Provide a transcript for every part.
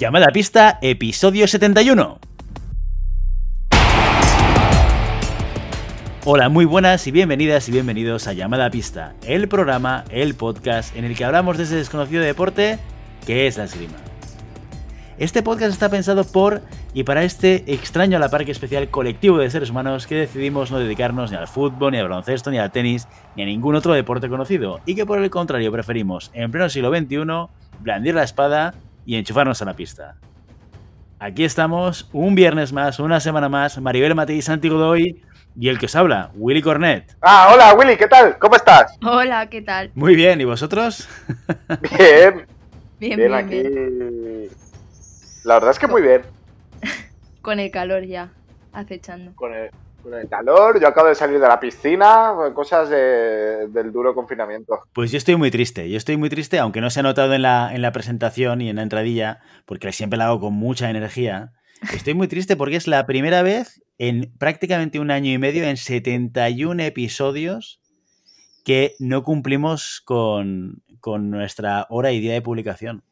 Llamada pista, episodio 71. Hola, muy buenas y bienvenidas y bienvenidos a Llamada Pista, el programa, el podcast en el que hablamos de ese desconocido deporte que es la esgrima. Este podcast está pensado por y para este extraño a la parque especial colectivo de seres humanos que decidimos no dedicarnos ni al fútbol, ni al baloncesto, ni al tenis, ni a ningún otro deporte conocido, y que por el contrario preferimos, en pleno siglo XXI, blandir la espada y enchufarnos a la pista. Aquí estamos, un viernes más, una semana más, Maribel Matei Santi Godoy, y el que os habla, Willy Cornet. Ah, hola Willy, ¿qué tal? ¿Cómo estás? Hola, ¿qué tal? Muy bien, ¿y vosotros? Bien, Bien, bien, bien, aquí. bien. La verdad es que muy bien. Con el calor ya, acechando. Con el, con el calor, yo acabo de salir de la piscina, cosas de- del duro confinamiento. Pues yo estoy muy triste, yo estoy muy triste, aunque no se ha notado en la, en la presentación y en la entradilla, porque siempre la hago con mucha energía. Estoy muy triste porque es la primera vez en prácticamente un año y medio, en 71 episodios, que no cumplimos con, con nuestra hora y día de publicación.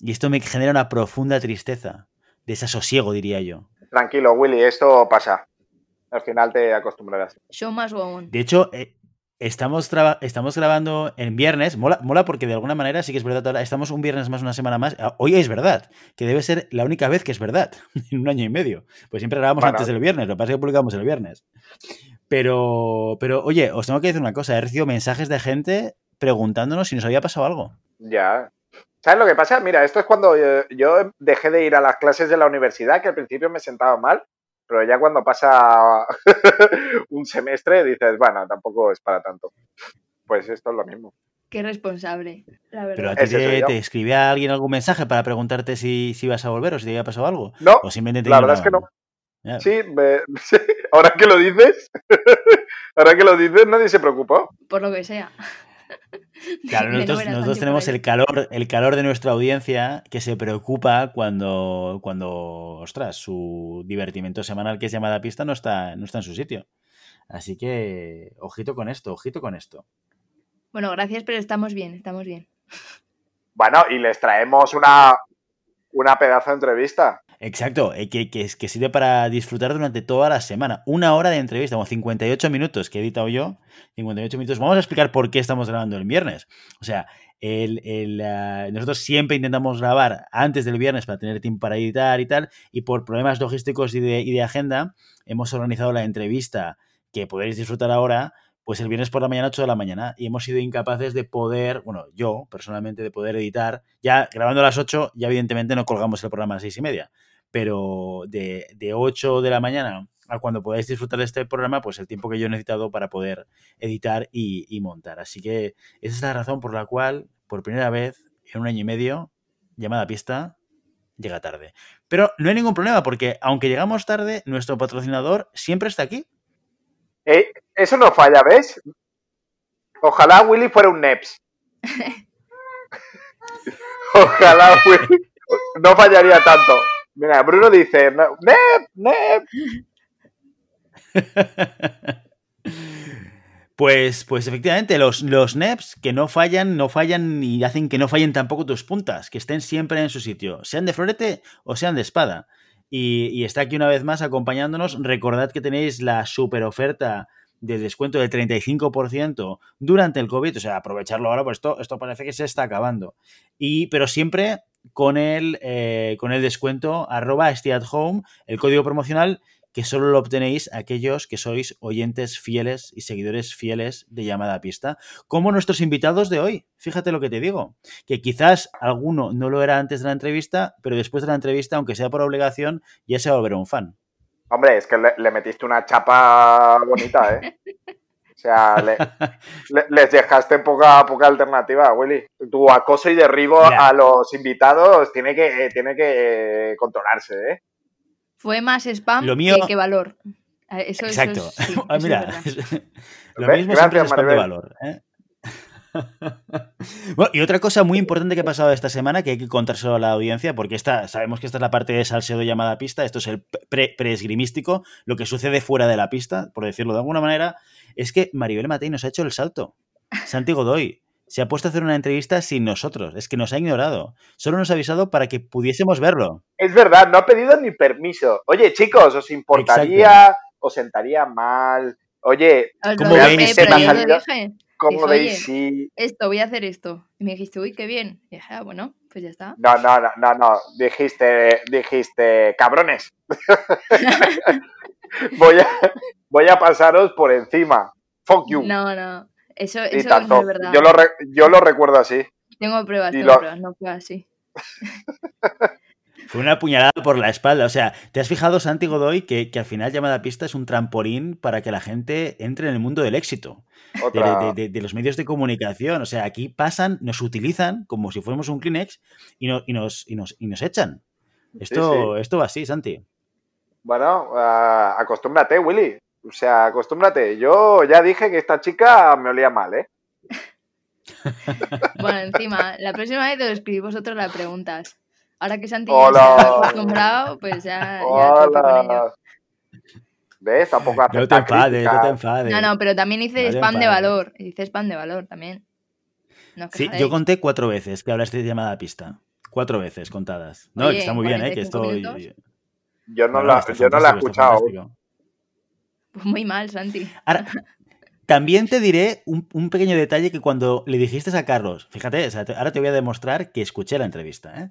Y esto me genera una profunda tristeza, desasosiego, diría yo. Tranquilo, Willy, esto pasa. Al final te acostumbrarás. Show más on. De hecho, eh, estamos, estamos grabando en viernes. Mola, mola porque de alguna manera sí que es verdad. ahora Estamos un viernes más, una semana más. Ah, Hoy es verdad, que debe ser la única vez que es verdad en un año y medio. Pues siempre grabamos Bueno. antes del viernes, lo que pasa es que publicamos el viernes. Pero, pero, oye, os tengo que decir una cosa. He recibido mensajes de gente preguntándonos si nos había pasado algo. Ya. ¿Sabes lo que pasa? Mira, esto es cuando eh, yo dejé de ir a las clases de la universidad, que al principio me sentaba mal, pero ya cuando pasa un semestre dices, bueno, tampoco es para tanto. Pues esto es lo mismo. Qué responsable, la Pero a verdad. ti te, te escribía alguien algún mensaje para preguntarte si, si ibas a volver o si te había pasado algo. No, O simplemente te la verdad es que no. Sí, me- sí, ahora que lo dices, ahora que lo dices, nadie se preocupó. Por lo que sea. Claro, nosotros, tenemos el calor, el calor de nuestra audiencia que se preocupa cuando, cuando, ostras, su divertimento semanal que es llamada pista no está, no está en su sitio. Así que, ojito con esto, ojito con esto. Bueno, gracias, pero estamos bien, estamos bien. Bueno, y les traemos una, una pedazo de entrevista. Exacto, eh, que, que, que sirve para disfrutar durante toda la semana. Una hora de entrevista, como 58 minutos que he editado yo. 58 minutos. Vamos a explicar por qué estamos grabando el viernes. O sea, el, el, ah, nosotros siempre intentamos grabar antes del viernes para tener tiempo para editar y tal. Y por problemas logísticos y de, y de agenda, hemos organizado la entrevista que podéis disfrutar ahora. Pues el viernes por la mañana, 8 de la mañana, y hemos sido incapaces de poder, bueno, yo personalmente, de poder editar. Ya grabando a las 8, ya evidentemente no colgamos el programa a las 6 y media pero de, de 8 de la mañana a cuando podáis disfrutar de este programa, pues el tiempo que yo he necesitado para poder editar y, y montar. Así que esa es la razón por la cual, por primera vez en un año y medio, llamada pista llega tarde. Pero no hay ningún problema, porque aunque llegamos tarde, nuestro patrocinador siempre está aquí. Eh, eso no falla, ¿ves? Ojalá Willy fuera un NEPS. Ojalá Willy no fallaría tanto. Mira, Bruno dice, "No, NEP, NEP. Pues, pues efectivamente, los, los NEPs que no fallan, no fallan y hacen que no fallen tampoco tus puntas, que estén siempre en su sitio, sean de florete o sean de espada. Y, y está aquí una vez más acompañándonos. Recordad que tenéis la super oferta de descuento del 35% durante el COVID, o sea, aprovecharlo ahora, pues esto, esto parece que se está acabando. Y, pero siempre con el, eh, con el descuento arroba stay at home, el código promocional que solo lo obtenéis aquellos que sois oyentes fieles y seguidores fieles de llamada a pista, como nuestros invitados de hoy. Fíjate lo que te digo, que quizás alguno no lo era antes de la entrevista, pero después de la entrevista, aunque sea por obligación, ya se va a volver un fan. Hombre, es que le, le metiste una chapa bonita, ¿eh? O sea, le- le- les dejaste poca, poca alternativa, Willy. Tu acoso y derribo a los invitados tiene que, eh, tiene que eh, controlarse, ¿eh? Fue más spam Lo mío- que, que valor. Eh, eso Exacto. es- sí, Ah, eso es Mira, lo mismo gracias, siempre es spam de valor. ¿eh? Bueno, y otra cosa muy importante que ha pasado esta semana que hay que contárselo a la audiencia, porque esta, sabemos que esta es la parte de salseo llamada pista, esto es el pre- preesgrimístico, lo que sucede fuera de la pista, por decirlo de alguna manera, es que Maribel Matei nos ha hecho el salto. Santi Godoy, se ha puesto a hacer una entrevista sin nosotros. Es que nos ha ignorado. Solo nos ha avisado para que pudiésemos verlo. Es verdad, no ha pedido ni permiso. Oye, chicos, ¿os importaría? ¿Os sentaría mal? Oye, ¿Cómo veis? ¿cómo veis oye, si...? Esto, voy a hacer esto. Y me dijiste, uy, qué bien. Y dije, ah, bueno, pues ya está. No, no, no, no, no. Dijiste, dijiste, cabrones. voy, a, voy a pasaros por encima. Fuck you. No, no. Eso, eso no es verdad. yo, lo re- yo lo recuerdo así. Tengo pruebas, y tengo lo- pruebas, no fue así. Fue una puñalada por la espalda. O sea, ¿te has fijado, Santi Godoy, que, que al final llamada pista es un trampolín para que la gente entre en el mundo del éxito? de, Otra... de- de- de los medios de comunicación. O sea, aquí pasan, nos utilizan como si fuéramos un Kleenex y, no- y nos, y, nos, y nos echan. Esto, esto va así, Santi. Bueno, acostúmbrate, Willy. O sea, acostúmbrate. Yo ya dije que esta chica me olía mal, ¿eh? Bueno, encima, la próxima vez os escribís vosotros las preguntas. Ahora que Santi Hola. ya se ha acostumbrado, pues ya, ya. Hola. ¿Ves? Tampoco No te enfades, no te enfades. No, no, pero también hice No te spam de valor. Hice spam de valor también. No Sí, yo conté cuatro veces que hablaste de llamada pista. Cuatro veces contadas. No, Oye, que está muy bien, ¿eh? Que 45 esto... minutos. Yo no, Bueno, la, yo no la he escuchado. Pues muy mal, Santi. Ahora, también te diré un, un pequeño detalle que cuando le dijiste a Carlos, fíjate, o sea, te- ahora te voy a demostrar que escuché la entrevista, ¿eh?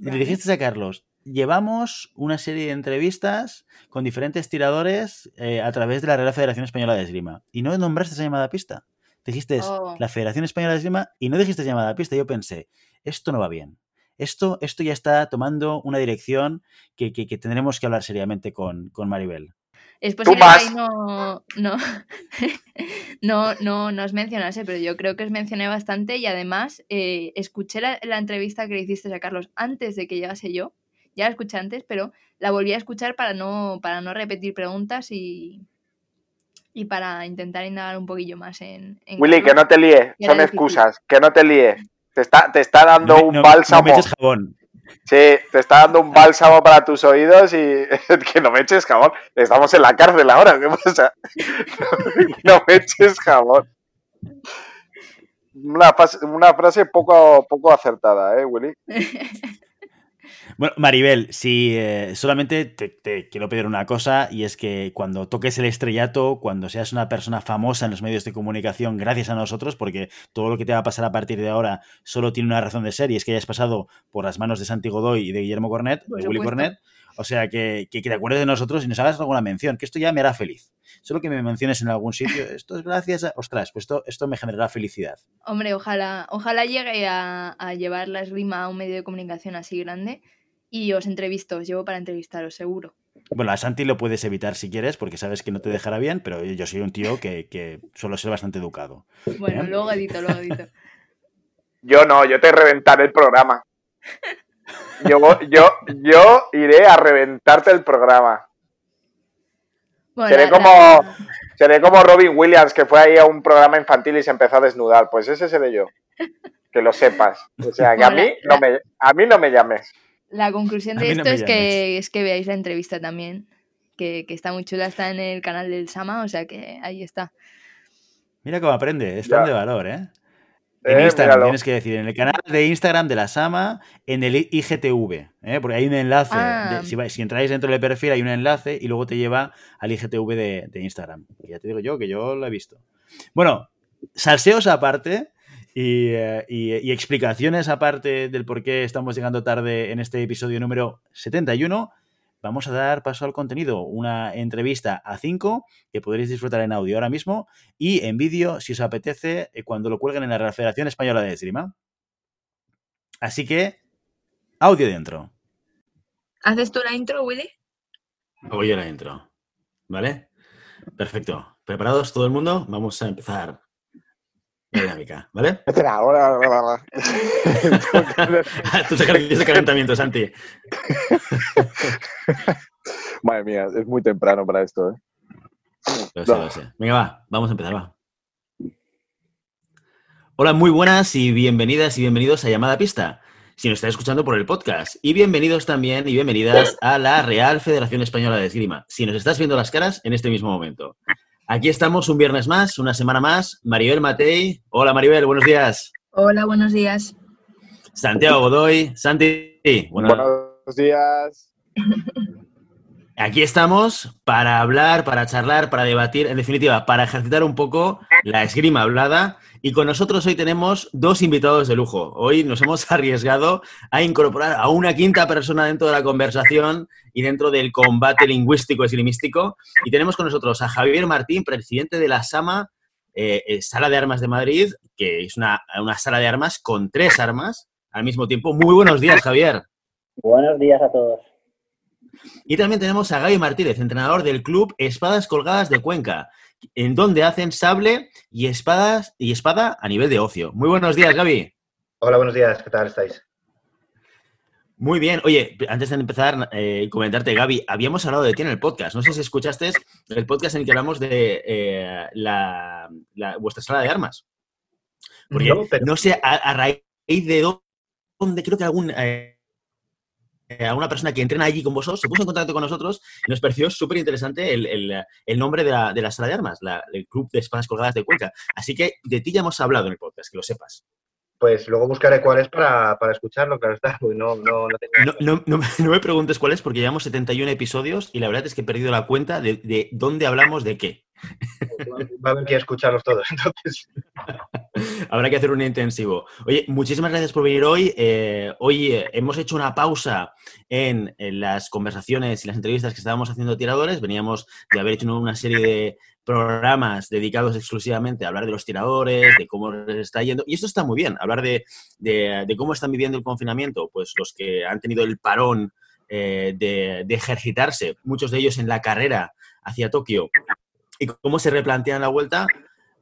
Le dijiste a Carlos, llevamos una serie de entrevistas con diferentes tiradores eh, a través de la Real Federación Española de Esgrima y no nombraste esa llamada pista. Dijiste Oh. la Federación Española de Esgrima y no dijiste llamada pista. Yo pensé, esto no va bien. Esto, esto ya está tomando una dirección que, que- que tendremos que hablar seriamente con, con Maribel. Es Tú posible que más. ahí no, no, no, no, no os mencionase, pero yo creo que os mencioné bastante y además eh, escuché la, la entrevista que le hiciste a Carlos antes de que llegase yo. Ya la escuché antes, pero la volví a escuchar para no, para no repetir preguntas y, y para intentar indagar un poquillo más en, en Willy, que no te líe. Y era Son difícil. excusas. Que no te líe. Te está, te está dando No un no- bálsamo. No me eches jabón. Sí, te está dando un bálsamo para tus oídos y que no me eches jabón. Estamos en la cárcel ahora, ¿qué pasa? no me eches jabón. Una, una frase poco, poco acertada, ¿eh, Willy? Bueno, Maribel, si eh, solamente te, te quiero pedir una cosa y es que cuando toques el estrellato, cuando seas una persona famosa en los medios de comunicación, gracias a nosotros, porque todo lo que te va a pasar a partir de ahora solo tiene una razón de ser y es que hayas pasado por las manos de Santi Godoy y de Guillermo Cornet, de Willy. Cornet, o sea que, que, que te acuerdes de nosotros y nos hagas alguna mención, que esto ya me hará feliz. Solo que me menciones en algún sitio, esto es gracias a... Ostras, pues esto, esto me generará felicidad. Hombre, ojalá, ojalá llegue a, a llevar la esgrima a un medio de comunicación así grande y os entrevisto, os llevo para entrevistaros, seguro. Bueno, a Santi lo puedes evitar si quieres, porque sabes que no te dejará bien, pero yo soy un tío que, que suelo ser bastante educado. Bueno, Bien. luego edito, luego edito. Yo no, yo te reventaré el programa. Yo, yo, yo iré a reventarte el programa. Bueno, Seré como, la- seré como Robin Williams, que fue ahí a un programa infantil y se empezó a desnudar. Pues ese seré yo. Que lo sepas. O sea, que a mí no me, a mí no me llames. La conclusión de no esto es llames. que, es que veáis la entrevista también, que, que está muy chula, está en el canal del Sama, o sea que ahí está. Mira cómo aprende, es fan de valor, ¿eh? En Eh, Instagram míralo. tienes que decir, en el canal de Instagram de la Sama, en el IGTV, ¿eh? porque hay un enlace. Ah. de- si, entráis dentro del perfil, hay un enlace y luego te lleva al IGTV de, de Instagram. Que ya te digo yo, que yo lo he visto. Bueno, salseos aparte y, eh, y- y explicaciones aparte del por qué estamos llegando tarde en este episodio número 71, vamos a dar paso al contenido. Una entrevista a 5 que podréis disfrutar en audio ahora mismo y en vídeo si os apetece eh, cuando lo cuelguen en la Real Federación Española de Esgrima. Así que, audio dentro. ¿Haces tú la intro, Willy? Hago yo la intro. ¿Vale? Perfecto. ¿Preparados todo el mundo? Vamos a empezar la dinámica, ¿vale? Espera, ahora. Tus ejercicios de calentamiento, Santi. Madre mía, es muy temprano para esto, ¿eh? Lo sé, lo sé. Venga, va, vamos a empezar, va. Hola, muy buenas y bienvenidas y bienvenidos a Llamada Pista, si nos estáis escuchando por el podcast. Y bienvenidos también y bienvenidas a la Real Federación Española de Esgrima, si nos estás viendo las caras en este mismo momento. Aquí estamos un viernes más, una semana más. Maribel Matei. Hola, Maribel, buenos días. Hola, buenos días. Santiago Godoy. Santi, buenos días. Aquí estamos para hablar, para charlar, para debatir, en definitiva, para ejercitar un poco la esgrima hablada. Y con nosotros hoy tenemos dos invitados de lujo. Hoy nos hemos arriesgado a incorporar a una quinta persona dentro de la conversación y dentro del combate lingüístico esgrimístico. Y tenemos con nosotros a Javier Martín, presidente de la SAMA, eh, eh, Sala de Armas de Madrid, que es una, una sala de armas con tres armas al mismo tiempo. Muy buenos días, Javier. Buenos días a todos. Y también tenemos a Gaby Martínez, entrenador del club Espadas Colgadas de Cuenca, en donde hacen sable y espadas y espada a nivel de ocio. Muy buenos días, Gaby. Hola, buenos días, ¿qué tal estáis? Muy bien. Oye, antes de empezar, eh, comentarte, Gaby, habíamos hablado de ti en el podcast. No sé si escuchaste el podcast en el que hablamos de eh, la, vuestra sala de armas. Porque no, sé a, raíz de dónde, creo que algún... Eh, eh, a una persona que entrena allí con vosotros, se puso en contacto con nosotros y nos pareció súper interesante el, nombre de la, sala de armas, el Club de Espadas Colgadas de Cuenca. Así que de ti ya hemos hablado en el podcast, que lo sepas. Pues luego buscaré cuál es para, escucharlo, claro está. No, no, no, no, me preguntes cuál es porque llevamos 71 episodios y la verdad es que he perdido la cuenta de, de dónde hablamos de qué. Va a haber que escucharlos todos, entonces. Habrá que hacer un intensivo. Oye, muchísimas gracias por venir hoy. Eh, hoy eh, hemos hecho una pausa en, las conversaciones y las entrevistas que estábamos haciendo tiradores. Veníamos de haber hecho una serie de programas dedicados exclusivamente a hablar de los tiradores, de cómo les está yendo. Y esto está muy bien, hablar de, cómo están viviendo el confinamiento, pues los que han tenido el parón eh, de, de ejercitarse, muchos de ellos en la carrera hacia Tokio, y cómo se replantean la vuelta.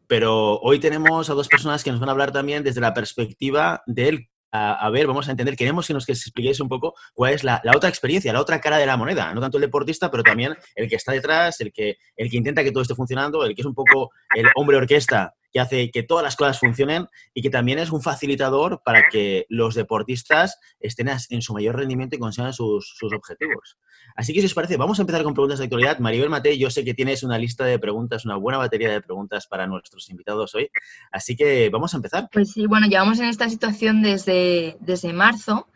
Pero hoy tenemos a dos personas que nos van a hablar también desde la perspectiva del a, ver, vamos a entender, queremos que nos expliquéis un poco cuál es la, otra experiencia, la otra cara de la moneda, no tanto el deportista, pero también el que está detrás, el que, el que intenta que todo esté funcionando, el que es un poco el hombre orquesta que hace que todas las cosas funcionen y que también es un facilitador para que los deportistas estén en su mayor rendimiento y consigan sus, objetivos. Así que si os parece, vamos a empezar con preguntas de actualidad. Maribel Mate, yo sé que tienes una lista de preguntas, una buena batería de preguntas para nuestros invitados hoy. Así que vamos a empezar. Pues sí, bueno, llevamos en esta situación desde, desde marzo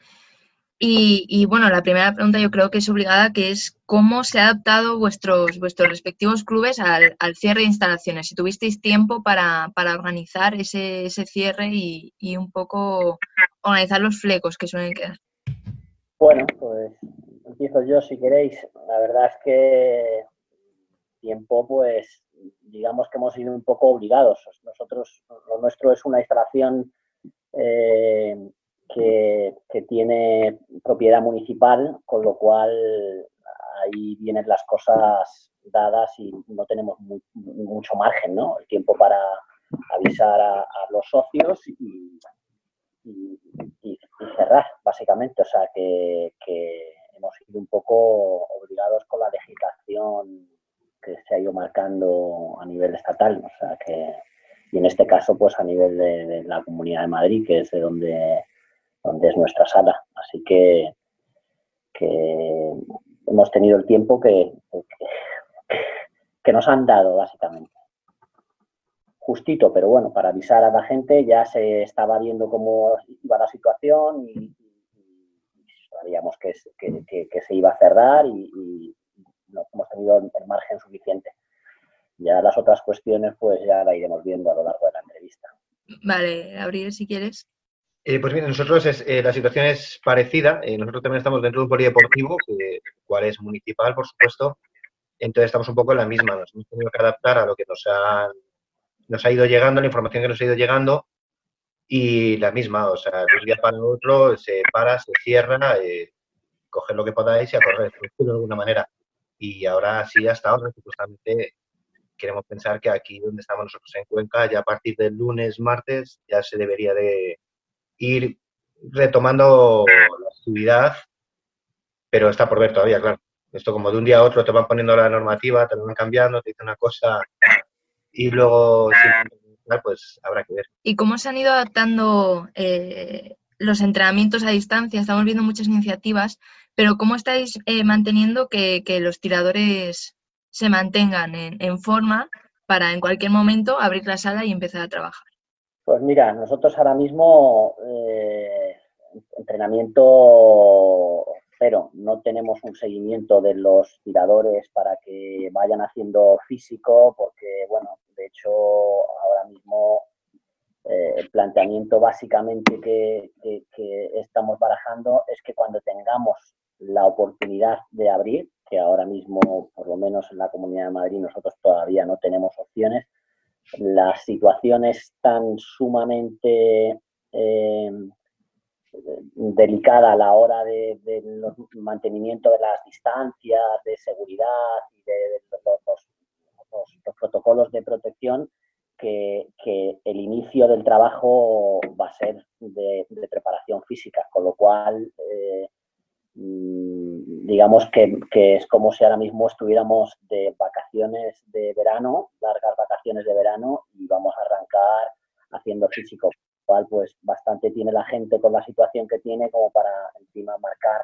y, bueno, la primera pregunta yo creo que es obligada, que es cómo se ha adaptado vuestros, vuestros respectivos clubes al, cierre de instalaciones. Si tuvisteis tiempo para, organizar ese, cierre y, un poco organizar los flecos que suelen quedar. Bueno, pues empiezo yo si queréis. La verdad es que tiempo, pues digamos que hemos sido un poco obligados. Nosotros, lo nuestro es una instalación eh, que, tiene propiedad municipal, con lo cual ahí vienen las cosas dadas y no tenemos mucho margen, ¿no? El tiempo para avisar a, los socios y, cerrar, básicamente. O sea, que, hemos sido un poco obligados con la legislación que se ha ido marcando a nivel estatal. O sea, que, y en este caso, pues a nivel de la Comunidad de Madrid, que es de donde donde es nuestra sala. Así que, hemos tenido el tiempo que, que, nos han dado, básicamente. Justito, pero bueno, para avisar a la gente ya se estaba viendo cómo iba la situación y, sabíamos que, se iba a cerrar y, no hemos tenido el margen suficiente. Ya las otras cuestiones, pues ya la iremos viendo a lo largo de la entrevista. Vale, Abril, si quieres. Eh, pues bien, nosotros eh, la situación es parecida. Eh, nosotros también estamos dentro de un polideportivo, que, cual es municipal, por supuesto. Entonces estamos un poco en la misma. Nos hemos tenido que adaptar a lo que nos ha, nos ha ido llegando, la información que nos ha ido llegando. Y la misma, o sea, de un día para otro se para, se cierra, coger lo que podáis y a correr, de alguna manera. Y ahora sí, hasta ahora, justamente queremos pensar que aquí donde estamos nosotros en Cuenca, ya a partir del lunes, martes, ya se debería de ir retomando la actividad, pero está por ver todavía, claro. Esto como de un día a otro te van poniendo la normativa, te van cambiando, te dicen una cosa y luego pues habrá que ver. ¿Y cómo se han ido adaptando eh, los entrenamientos a distancia? Estamos viendo muchas iniciativas, pero ¿cómo estáis eh, manteniendo que, los tiradores se mantengan en, en forma para en cualquier momento abrir la sala y empezar a trabajar? Pues mira, nosotros ahora mismo eh, entrenamiento cero, no tenemos un seguimiento de los tiradores para que vayan haciendo físico, porque bueno, de hecho ahora mismo eh, el planteamiento básicamente que, estamos barajando es que cuando tengamos la oportunidad de abrir, que ahora mismo, por lo menos en la Comunidad de Madrid, nosotros todavía no tenemos opciones, la situación es tan sumamente eh, delicada a la hora de, mantenimiento de las distancias, de seguridad y de, los, protocolos de protección, que, el inicio del trabajo va a ser de, preparación física, con lo cual eh, digamos que, es como si ahora mismo estuviéramos de vacaciones de verano, largas vacaciones de verano, y vamos a arrancar haciendo físico cual pues bastante tiene la gente con la situación que tiene como para encima marcar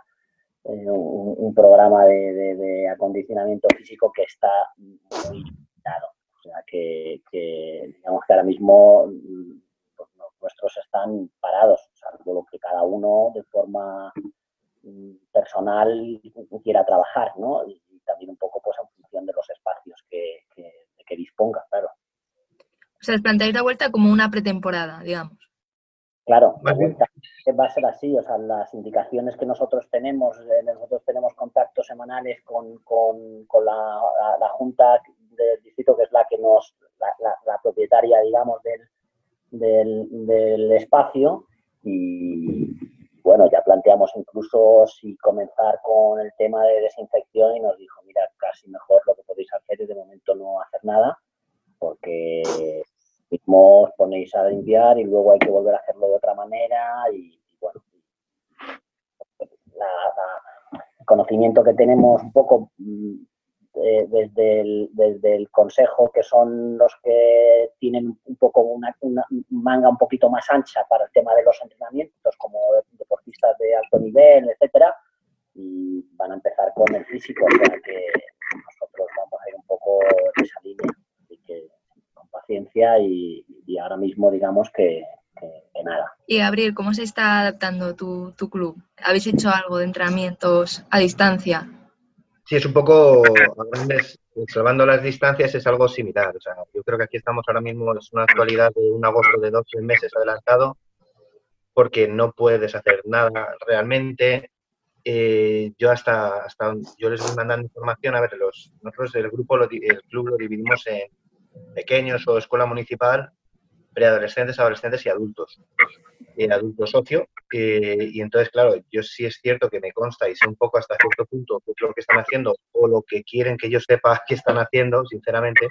eh, un, programa de, acondicionamiento físico que está muy limitado. O sea que, digamos que ahora mismo pues, nuestros están parados, salvo lo que cada uno de forma mm, personal quiera trabajar, ¿no? Y, también un poco pues en función de los espacios que, que disponga, claro. O sea, os planteáis la vuelta como una pretemporada, digamos. Claro, va a ser así, o sea, las indicaciones que nosotros tenemos, eh, nosotros tenemos contactos semanales con, la, Junta del Distrito, que es la que nos, la, propietaria, digamos, del, del, espacio, y bueno, ya planteamos incluso si comenzar con el tema de desinfección y nos dijo, mira, casi mejor lo que podéis hacer es de momento no hacer nada, porque mismo os ponéis a limpiar y luego hay que volver a hacerlo de otra manera y, bueno, el conocimiento que tenemos un poco mm, desde, el, consejo, que son los que tienen un poco una, manga un poquito más ancha para el tema de los entrenamientos, como deportistas de alto nivel, etcétera, y van a empezar con el físico, o sea que nosotros vamos a ir un poco en esa línea paciencia y, ahora mismo digamos que, nada. Y Gabriel, ¿cómo se está adaptando tu, club? ¿Habéis hecho algo de entrenamientos a distancia? Sí, es un poco, salvando las distancias, es algo similar. O sea, yo creo que aquí estamos ahora mismo, es una actualidad de un agosto de 12 meses adelantado, porque no puedes hacer nada realmente. Eh, yo hasta, hasta yo les voy mandando información, a ver, los, nosotros el grupo, el club lo dividimos en, pequeños o escuela municipal, preadolescentes, adolescentes y adultos. Y adultos socio. Eh, y entonces, claro, yo sí es cierto que me consta y sé un poco hasta cierto punto lo que están haciendo o lo que quieren que yo sepa que están haciendo, sinceramente.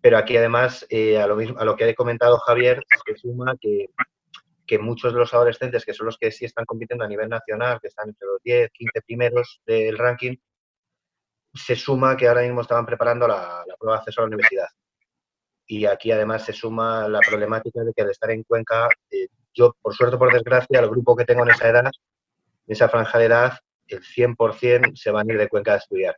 Pero aquí además, eh, a, lo mismo, a lo que ha comentado Javier, se suma que, que muchos de los adolescentes, que son los que sí están compitiendo a nivel nacional, que están entre los 10, 15 primeros del ranking, se suma que ahora mismo estaban preparando la, la prueba de acceso a la universidad y aquí además se suma la problemática de que al estar en Cuenca, eh, yo por suerte por desgracia, el grupo que tengo en esa edad, en esa franja de edad, el 100% se van a ir de Cuenca a estudiar.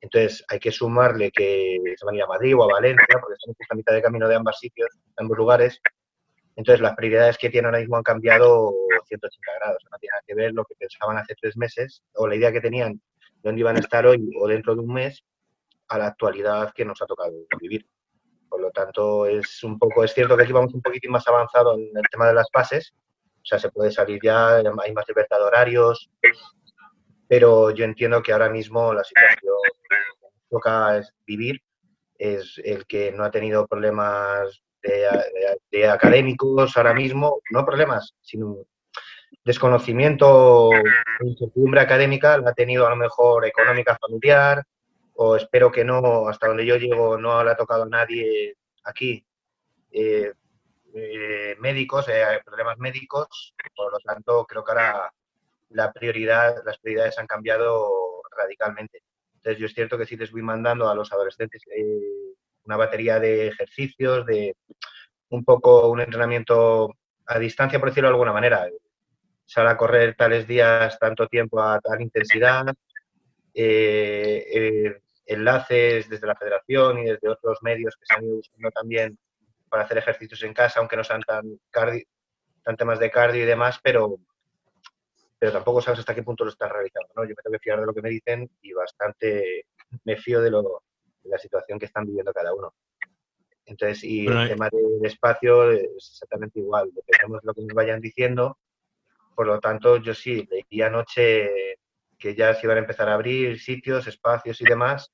Entonces hay que sumarle que se van a ir a Madrid o a Valencia, porque están en mitad de camino de ambos sitios, ambos lugares. Entonces las prioridades que tienen ahora mismo han cambiado 180 grados. No tiene nada que ver lo que pensaban hace tres meses o la idea que tenían de dónde iban a estar hoy o dentro de un mes a la actualidad que nos ha tocado vivir. Por lo tanto, es un poco, es cierto que aquí vamos un poquitín más avanzado en el tema de las pases, o sea, se puede salir ya, hay más libertad de horarios, pero yo entiendo que ahora mismo la situación que toca vivir es el que no ha tenido problemas de, académicos ahora mismo, no problemas, sino desconocimiento, incertidumbre académica, la ha tenido a lo mejor económica familiar, o espero que no, hasta donde yo llego, no le ha tocado nadie aquí eh, eh, médicos, eh, problemas médicos, por lo tanto creo que ahora la prioridad, las prioridades han cambiado radicalmente. Entonces yo es cierto que sí les voy mandando a los adolescentes una batería de ejercicios, de un poco un entrenamiento a distancia, por decirlo de alguna manera. Sal a correr tales días, tanto tiempo a tal intensidad, enlaces desde la federación y desde otros medios que se han ido buscando también para hacer ejercicios en casa, aunque no sean tan, cardio, tan temas de cardio y demás, pero, pero tampoco sabes hasta qué punto lo están realizando. ¿no? Yo me tengo que fiar de lo que me dicen y bastante me fío de, lo, de la situación que están viviendo cada uno. Entonces, y el tema de, espacio es exactamente igual, dependemos de lo que nos vayan diciendo. Por lo tanto, yo sí, leí anoche que ya se iban a empezar a abrir sitios, espacios y demás,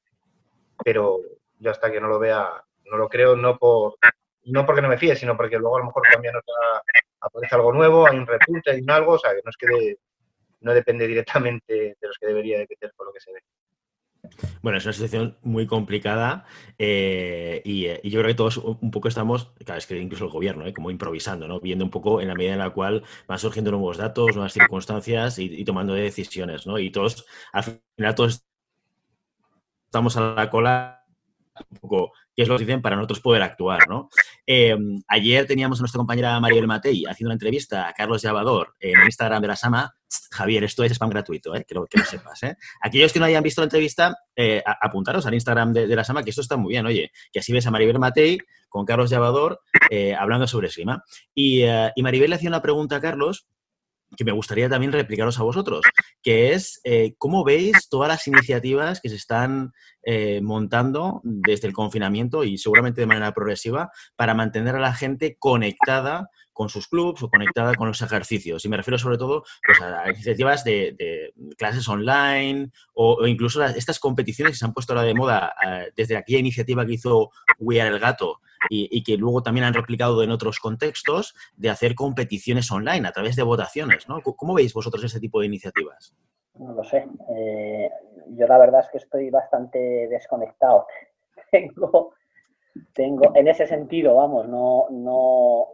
pero yo hasta que no lo vea, no lo creo, no por no porque no me fíe, sino porque luego a lo mejor otra, aparece algo nuevo, hay un repunte, hay un algo, o sea, que no es que no depende directamente de los que debería depender por lo que se ve. Bueno, es una situación muy complicada eh, eh, y, yo creo que todos un poco estamos, claro, es que incluso el gobierno, eh, como improvisando. Viendo un poco en la medida en la cual van surgiendo nuevos datos, nuevas circunstancias y, y tomando decisiones, ¿no? Y todos, al final, todos estamos a la cola un poco qué es lo que dicen para nosotros poder actuar, ¿no? Eh, ayer teníamos a nuestra compañera Mariel Matei haciendo una entrevista a Carlos Llavador en Instagram de la Sama. Javier, esto es spam gratuito, ¿eh? que, lo, que sepas. ¿eh? Aquellos que no hayan visto la entrevista, eh, apuntaros al Instagram de, la Sama, que esto está muy bien, oye, que así ves a Maribel Matei con Carlos Llavador hablando sobre esgrima. Y, y Maribel le hacía una pregunta a Carlos que me gustaría también replicaros a vosotros, que es eh, cómo veis todas las iniciativas que se están eh, montando desde el confinamiento y seguramente de manera progresiva para mantener a la gente conectada con sus clubs o conectada con los ejercicios. Y me refiero sobre todo pues, a iniciativas de, clases online o, incluso estas competiciones que se han puesto ahora de moda eh, desde aquella iniciativa que hizo We Are el Gato y, que luego también han replicado en otros contextos de hacer competiciones online a través de votaciones. ¿no? ¿Cómo veis vosotros este tipo de iniciativas? No lo sé. Eh, yo la verdad es que estoy bastante desconectado. tengo, tengo, en ese sentido, vamos, no, no,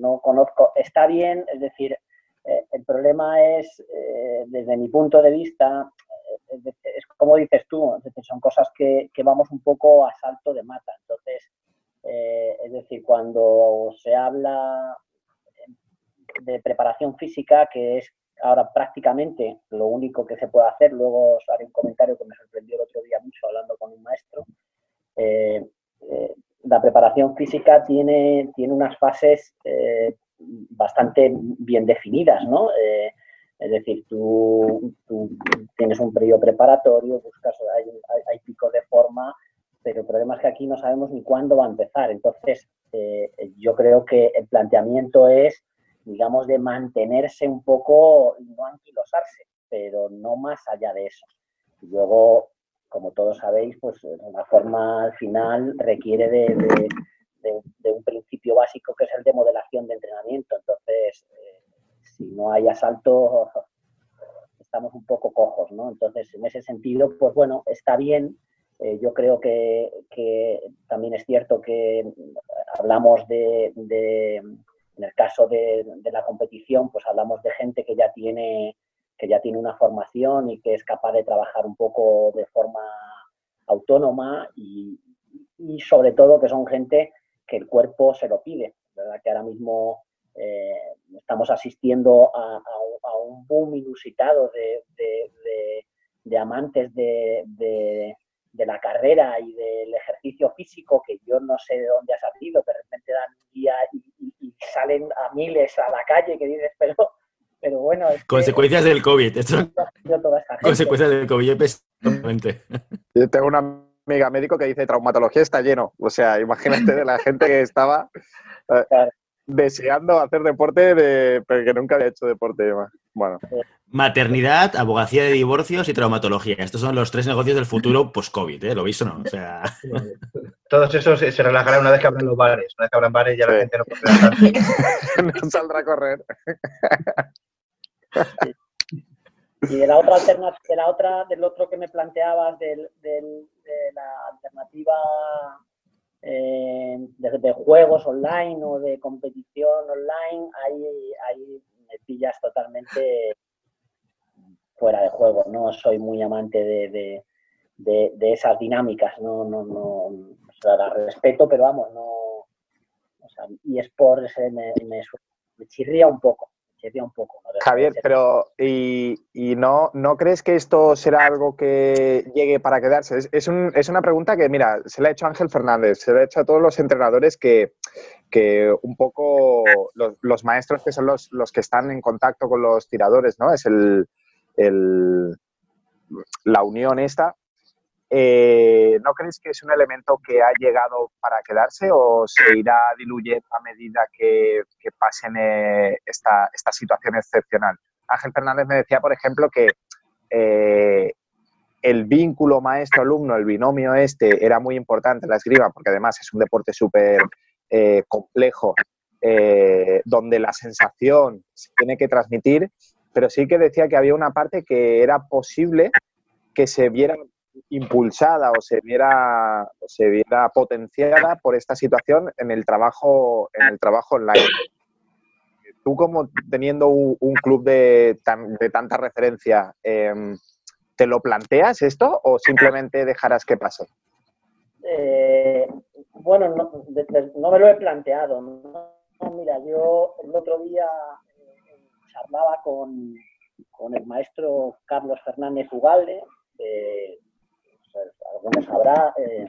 no conozco. Está bien, es decir, eh, el problema es, eh, desde mi punto de vista, es, como dices tú, son cosas que, que, vamos un poco a salto de mata. Entonces, eh, es decir, cuando se habla de preparación física, que es ahora prácticamente lo único que se puede hacer, luego os haré un comentario que me sorprendió el otro día mucho hablando con un maestro, eh, eh, la preparación física tiene, tiene unas fases bastante bien definidas, ¿no? es decir, tú, tienes un periodo preparatorio, buscas, hay, hay, picos de forma, pero el problema es que aquí no sabemos ni cuándo va a empezar. Entonces, eh, yo creo que el planteamiento es, digamos, de mantenerse un poco, no anquilosarse, pero no más allá de eso. Luego, como todos sabéis, pues la forma al final requiere de, un principio básico que es el de modelación de entrenamiento. Entonces, eh, si no hay asalto, estamos un poco cojos, ¿no? Entonces, en ese sentido, pues bueno, está bien eh, yo creo que, también es cierto que hablamos de, en el caso de, la competición, pues hablamos de gente que ya tiene que ya tiene una formación y que es capaz de trabajar un poco de forma autónoma y, sobre todo que son gente que el cuerpo se lo pide, ¿verdad? Que ahora mismo eh, estamos asistiendo a, un boom inusitado de, amantes de, la carrera y del ejercicio físico, que yo no sé de dónde ha salido, de repente dan un día y, salen a miles a la calle, que dices, pero, pero bueno. consecuencias del COVID. Esto... Consecuencias del COVID, yo tengo una amiga médico que dice traumatología está lleno. O sea, imagínate de la gente que estaba. Eh, deseando hacer deporte, de, pero que nunca había hecho deporte. Bueno. Maternidad, abogacía de divorcios y traumatología. Estos son los tres negocios del futuro post-COVID, ¿eh? ¿Lo veis o no? O sea... Todos esos se relajarán una vez que abran los bares. Una vez que abran bares ya la gente no podrá no saldrá a correr. Y de la otra de la otra, del otro que me planteabas, de la alternativa eh, de, juegos online o de competición online, ahí, me pillas totalmente fuera de juego. No soy muy amante de, esas dinámicas, no, no, no, o sea, la respeto, pero vamos, no. Y es por me, me, chirría un poco, chirría un poco. Javier, pero ¿y, no, no crees que esto será algo que llegue para quedarse? Es, una pregunta que, mira, se la ha hecho Ángel Fernández, se la ha hecho a todos los entrenadores que, un poco los, maestros que son los, los, que están en contacto con los tiradores, ¿no? Es el, la unión esta. Eh, ¿No crees que es un elemento que ha llegado para quedarse o se irá diluyendo a medida que, pasen eh, esta, situación excepcional? Ángel Fernández me decía, por ejemplo, que eh, el vínculo maestro-alumno, el binomio este, era muy importante en la esgrima, porque además es un deporte súper complejo, donde la sensación se tiene que transmitir, pero sí que decía que había una parte que era posible que se viera impulsada o se viera, se viera potenciada por esta situación en el trabajo, en el trabajo online. Tú como teniendo un, club de, de, tanta referencia, em, ¿te lo planteas esto o simplemente dejarás que pase? Eh, bueno, no, me lo he planteado. mira, yo el otro día eh, charlaba con, con el maestro Carlos Fernández Ugalde, algunos sabrá, eh,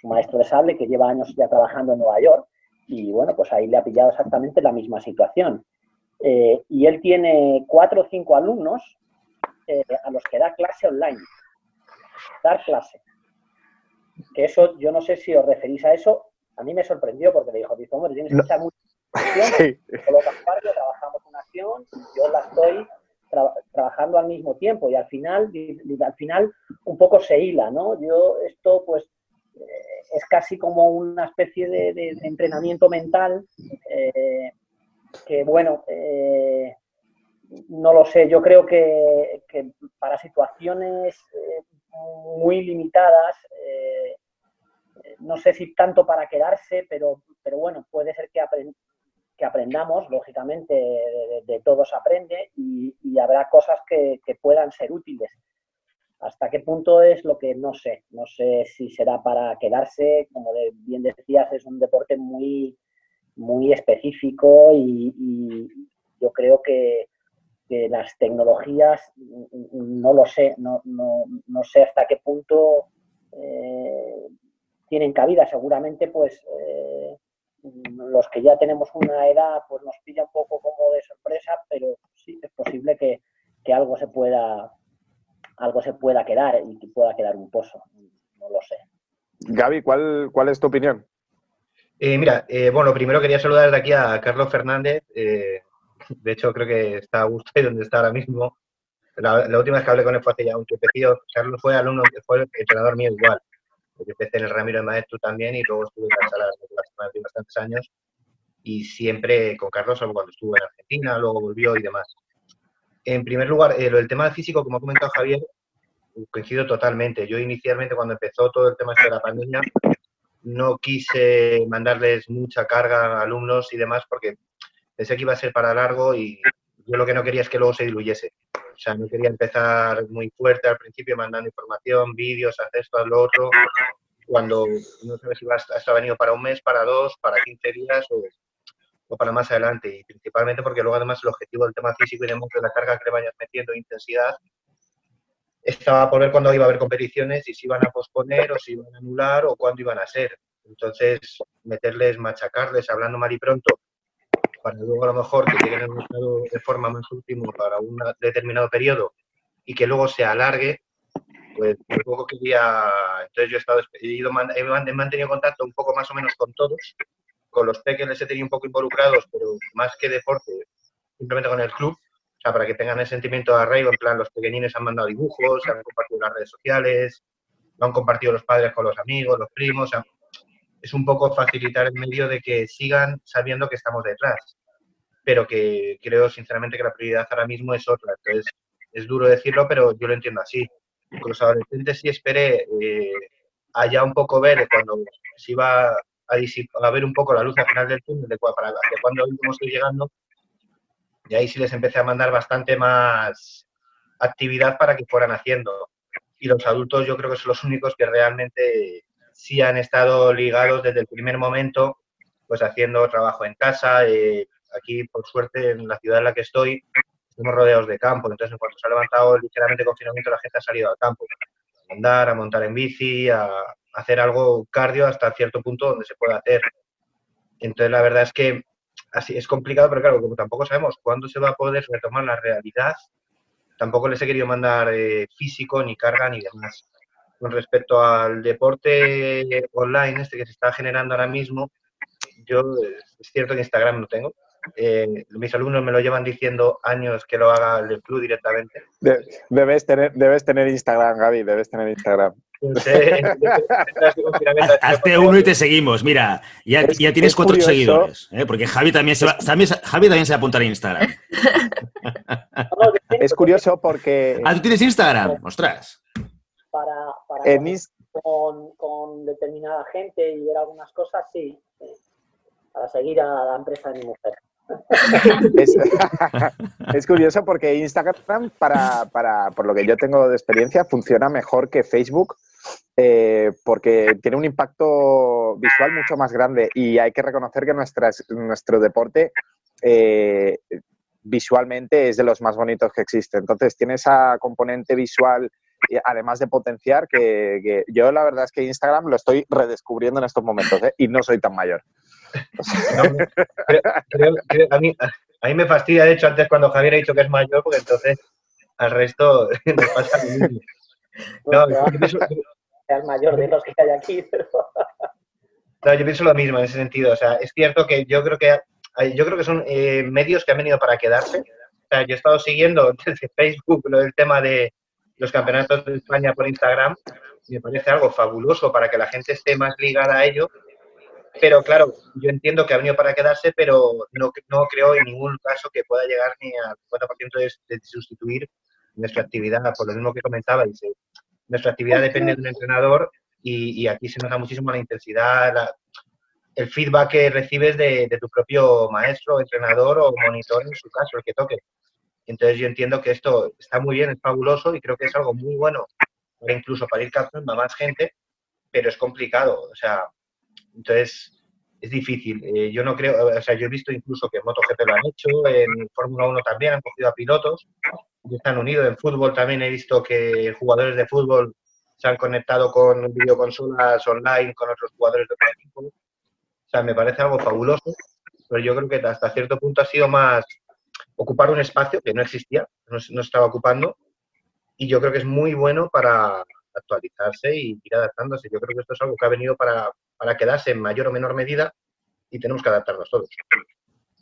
su maestro de sable que lleva años ya trabajando en Nueva York y bueno, pues ahí le ha pillado exactamente la misma situación. Eh, y él tiene cuatro o cinco alumnos eh, a los que da clase online. Dar clase. Que eso, yo no sé si os referís a eso, a mí me sorprendió porque le dijo, hombre, tienes que echar mucha acción, trabajamos una acción, yo la estoy trabajando al mismo tiempo y al final, al final un poco se hila, ¿no? Yo esto pues eh, es casi como una especie de, entrenamiento mental eh, que bueno, eh, no lo sé, yo creo que, para situaciones muy limitadas, no sé si tanto para quedarse, pero, pero bueno, puede ser que, que aprendamos, lógicamente de, todos aprende y, habrá cosas que, puedan ser útiles. ¿Hasta qué punto es lo que no sé? No sé si será para quedarse, como bien decías, es un deporte muy, muy específico y, yo creo que, las tecnologías, no lo sé, no, sé hasta qué punto eh, tienen cabida. Seguramente, pues, eh, los que ya tenemos una edad, pues nos pilla un poco como de sorpresa, pero sí es posible que, algo se pueda algo se pueda quedar y que pueda quedar un pozo. No lo sé. Gaby, ¿cuál, cuál es tu opinión? Eh, mira, eh, bueno, primero quería saludar desde aquí a Carlos Fernández. Eh, de hecho, creo que está a gusto ahí donde está ahora mismo. La, última vez que hablé con él fue hace ya un tiempecillo. Carlos fue alumno, fue el entrenador mío igual porque empecé en el Ramiro de Maestro también y luego estuve en la sala de bastantes años y siempre con Carlos, cuando estuve en Argentina, luego volvió y demás. En primer lugar, eh, lo del tema físico, como ha comentado Javier, coincido totalmente. Yo inicialmente cuando empezó todo el tema de la pandemia, no quise mandarles mucha carga a alumnos y demás porque pensé que iba a ser para largo y yo lo que no quería es que luego se diluyese. O sea, no quería empezar muy fuerte al principio mandando información, vídeos, hacer esto, haz lo otro, cuando no sabes si vas, ha venido para un mes, para dos, para 15 días o, para más adelante. Y principalmente porque luego además el objetivo del tema físico y de la carga que le vayas metiendo, intensidad, estaba por ver cuándo iba a haber competiciones y si iban a posponer o si iban a anular o cuándo iban a ser. Entonces, meterles, machacarles, hablando mal y pronto, para luego a lo mejor que lleguen al mercado de forma más último para un determinado periodo y que luego se alargue, pues un poco quería, entonces yo he estado, he mantenido contacto un poco más o menos con todos, con los pequeños les he tenido un poco involucrados, pero más que deporte, simplemente con el club, o sea, para que tengan el sentimiento de arraigo, en plan, los pequeñines han mandado dibujos, se han compartido en las redes sociales, lo han compartido los padres con los amigos, los primos, o es un poco facilitar el medio de que sigan sabiendo que estamos detrás, pero que creo sinceramente que la prioridad ahora mismo es otra. Entonces, es duro decirlo, pero yo lo entiendo así. Con los adolescentes sí esperé eh, allá un poco ver cuando se iba a, a, ver un poco la luz al final del túnel, de, para, de íbamos llegando, y ahí sí les empecé a mandar bastante más actividad para que fueran haciendo. Y los adultos yo creo que son los únicos que realmente sí han estado ligados desde el primer momento pues haciendo trabajo en casa. Eh, aquí, por suerte, en la ciudad en la que estoy, estamos rodeados de campo. Entonces, en cuanto se ha levantado ligeramente el confinamiento, la gente ha salido al campo a andar, a montar en bici, a hacer algo cardio hasta cierto punto donde se puede hacer. Entonces, la verdad es que así es complicado, pero claro, como tampoco sabemos cuándo se va a poder retomar la realidad, tampoco les he querido mandar eh, físico, ni carga, ni demás. Con respecto al deporte online, este que se está generando ahora mismo, yo es cierto que Instagram no tengo. Eh, mis alumnos me lo llevan diciendo años que lo haga el club directamente. debes, tener, debes tener Instagram, Gaby, debes tener Instagram. Hazte uno y te seguimos. Mira, ya, ya tienes cuatro seguidores. ¿eh? Porque Javi también, se va, también, Javi también se va a apuntar a Instagram. es curioso porque. Ah, tú tienes Instagram. Ostras. Para, para con, con, determinada gente y ver algunas cosas, sí. Para seguir a la empresa de mi mujer. Es, curioso porque Instagram, para, para, por lo que yo tengo de experiencia, funciona mejor que Facebook eh, porque tiene un impacto visual mucho más grande y hay que reconocer que nuestro deporte eh, visualmente es de los más bonitos que existe. Entonces tiene esa componente visual, además de potenciar, que, yo la verdad es que Instagram lo estoy redescubriendo en estos momentos ¿eh? y no soy tan mayor. A, mí, me fastidia, de hecho, antes cuando Javier ha dicho que es mayor, porque entonces al resto me pasa lo mismo. No, el mayor de los que hay aquí, No, yo pienso lo mismo en ese sentido. O sea, es cierto que yo creo que yo creo que son eh, medios que han venido para quedarse. O sea, yo he estado siguiendo desde Facebook lo del tema de los campeonatos de España por Instagram y me parece algo fabuloso para que la gente esté más ligada a ello. Pero claro, yo entiendo que ha venido para quedarse, pero no, no creo en ningún caso que pueda llegar ni al 50% de, de sustituir nuestra actividad, por lo mismo que comentabais. Nuestra actividad depende de un entrenador y, aquí se nota muchísimo la intensidad, el feedback que recibes de, tu propio maestro, entrenador o monitor, en su caso, el que toque. Entonces yo entiendo que esto está muy bien, es fabuloso y creo que es algo muy bueno, incluso para ir captando a más gente, pero es complicado. O sea, entonces es difícil. Eh, yo no creo, o sea, yo he visto incluso que en MotoGP lo han hecho, en Fórmula 1 también han cogido a pilotos están unidos. En fútbol también he visto que jugadores de fútbol se han conectado con videoconsolas online con otros jugadores de otro equipo. O sea, me parece algo fabuloso, pero yo creo que hasta cierto punto ha sido más ocupar un espacio que no existía, no, no estaba ocupando, y yo creo que es muy bueno para actualizarse y ir adaptándose. Yo creo que esto es algo que ha venido para, para quedarse en mayor o menor medida y tenemos que adaptarnos todos.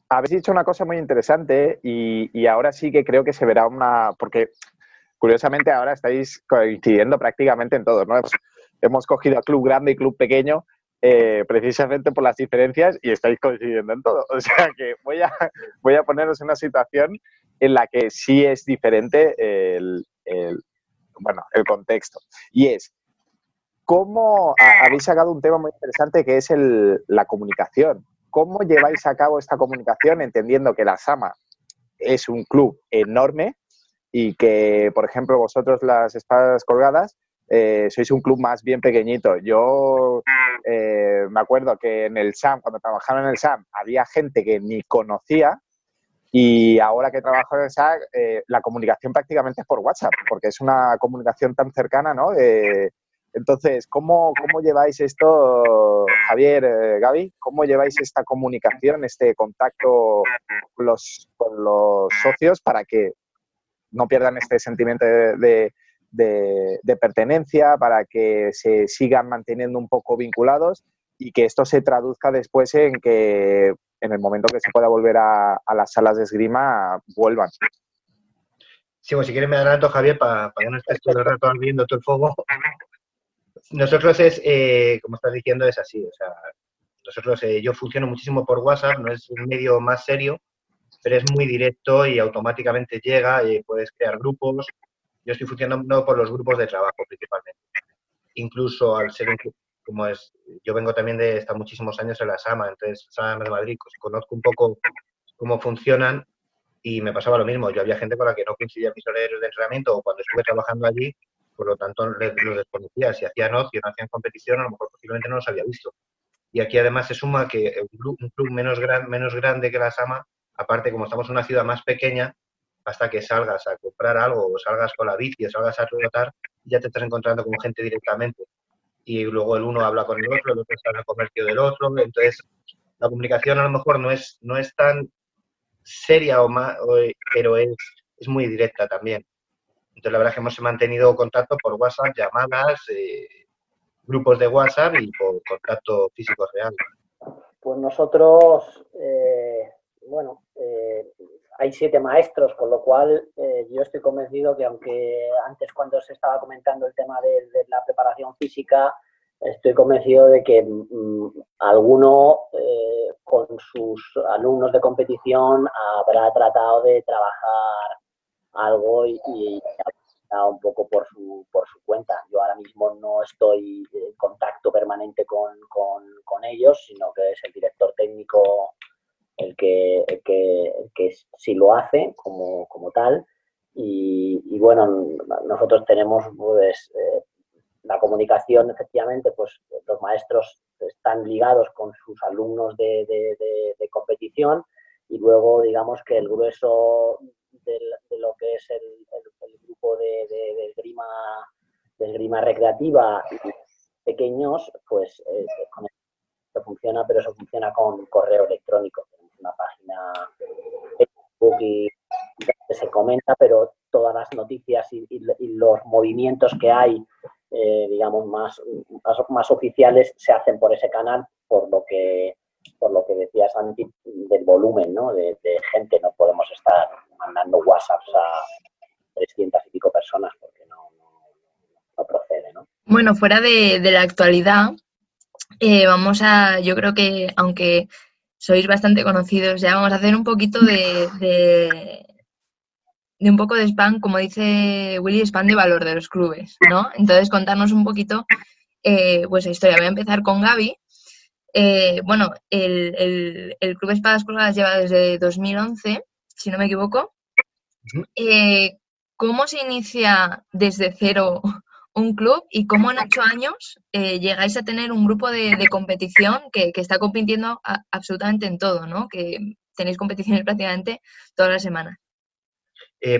Habéis dicho una cosa muy interesante y, ahora sí que creo que se verá una, porque curiosamente ahora estáis coincidiendo prácticamente en todo, ¿no? Hemos, cogido a club grande y club pequeño eh, precisamente por las diferencias y estáis coincidiendo en todo. O sea que voy a, voy a poneros en una situación en la que sí es diferente el, bueno, el contexto. Y es, ¿cómo habéis sacado un tema muy interesante que es la comunicación? ¿Cómo lleváis a cabo esta comunicación entendiendo que la Sama es un club enorme y que, por ejemplo, vosotros las espadas colgadas eh, sois un club más bien pequeñito. Yo eh, me acuerdo que en el SAM, cuando trabajaba en el SAM, había gente que ni conocía y ahora que trabajo en SAC, eh, la comunicación prácticamente es por WhatsApp, porque es una comunicación tan cercana, ¿no? Entonces, ¿cómo, ¿cómo, lleváis esto, Javier, eh, Gaby? ¿Cómo lleváis esta comunicación, este contacto con los, socios para que no pierdan este sentimiento de, pertenencia, para que se sigan manteniendo un poco vinculados y que esto se traduzca después en que en el momento que se pueda volver a, las salas de esgrima, vuelvan. Sí, pues si quieres me adelanto, Javier, para, que no estés todo el rato viendo todo el fuego. Nosotros es, eh, como estás diciendo, es así. O sea, nosotros, eh, yo funciono muchísimo por WhatsApp, no es un medio más serio, pero es muy directo y automáticamente llega y puedes crear grupos. Yo estoy funcionando por los grupos de trabajo principalmente. Incluso al ser un, como es, yo vengo también de estar muchísimos años en la SAMA, entonces SAMA de Madrid, pues, conozco un poco cómo funcionan y me pasaba lo mismo. Yo había gente con la que no coincidía mis horarios de entrenamiento o cuando estuve trabajando allí, por lo tanto lo desconocía. Si hacían ocio, no hacían competición, a lo mejor posiblemente no los había visto. Y aquí además se suma que un club, menos, gran, menos grande que la Sama, aparte como estamos en una ciudad más pequeña, hasta que salgas a comprar algo o salgas con la bici o salgas a trotar, ya te estás encontrando con gente directamente. Y luego el uno habla con el otro, el otro sabe el comercio del otro. Entonces, la comunicación a lo mejor no es, no es tan seria o más, pero es, es muy directa también. Entonces, la verdad es que hemos mantenido contacto por WhatsApp, llamadas, eh, grupos de WhatsApp y por contacto físico real. Pues nosotros, eh, bueno, eh, hay siete maestros, con lo cual eh, yo estoy convencido que aunque antes cuando se estaba comentando el tema de, la preparación física, estoy convencido de que mm, alguno con sus alumnos de competición habrá tratado de trabajar algo y, y un poco por su, por su cuenta. Yo ahora mismo no estoy en contacto permanente con, con, ellos, sino que es el director técnico el que, que, que sí lo hace como, como tal. Y, bueno, nosotros tenemos pues, eh, la comunicación, efectivamente, pues los maestros están ligados con sus alumnos de, de competición y luego digamos que el grueso de lo que es el, grupo de, de, esgrima, de esgrima recreativa pequeños, pues eh, eso funciona, pero eso funciona con correo electrónico. Tenemos una página de Facebook y se comenta, pero todas las noticias y, los movimientos que hay, eh, digamos, más, más, más, oficiales se hacen por ese canal, por lo que por lo que decías antes del volumen ¿no? de, gente, no podemos estar mandando WhatsApps a 300 y pico personas porque no, no, procede. ¿no? Bueno, fuera de, la actualidad, eh, vamos a, yo creo que aunque sois bastante conocidos, ya vamos a hacer un poquito de, de, un poco de spam, como dice Willy, spam de valor de los clubes, ¿no? Entonces, contarnos un poquito eh, la historia. Voy a empezar con Gaby, eh, bueno, el, Club Espadas Colgadas lleva desde 2011, si no me equivoco. Eh, ¿Cómo se inicia desde cero un club y cómo en ocho años eh, llegáis a tener un grupo de, competición que, está compitiendo absolutamente en todo, ¿no? Que tenéis competiciones prácticamente todas las semanas.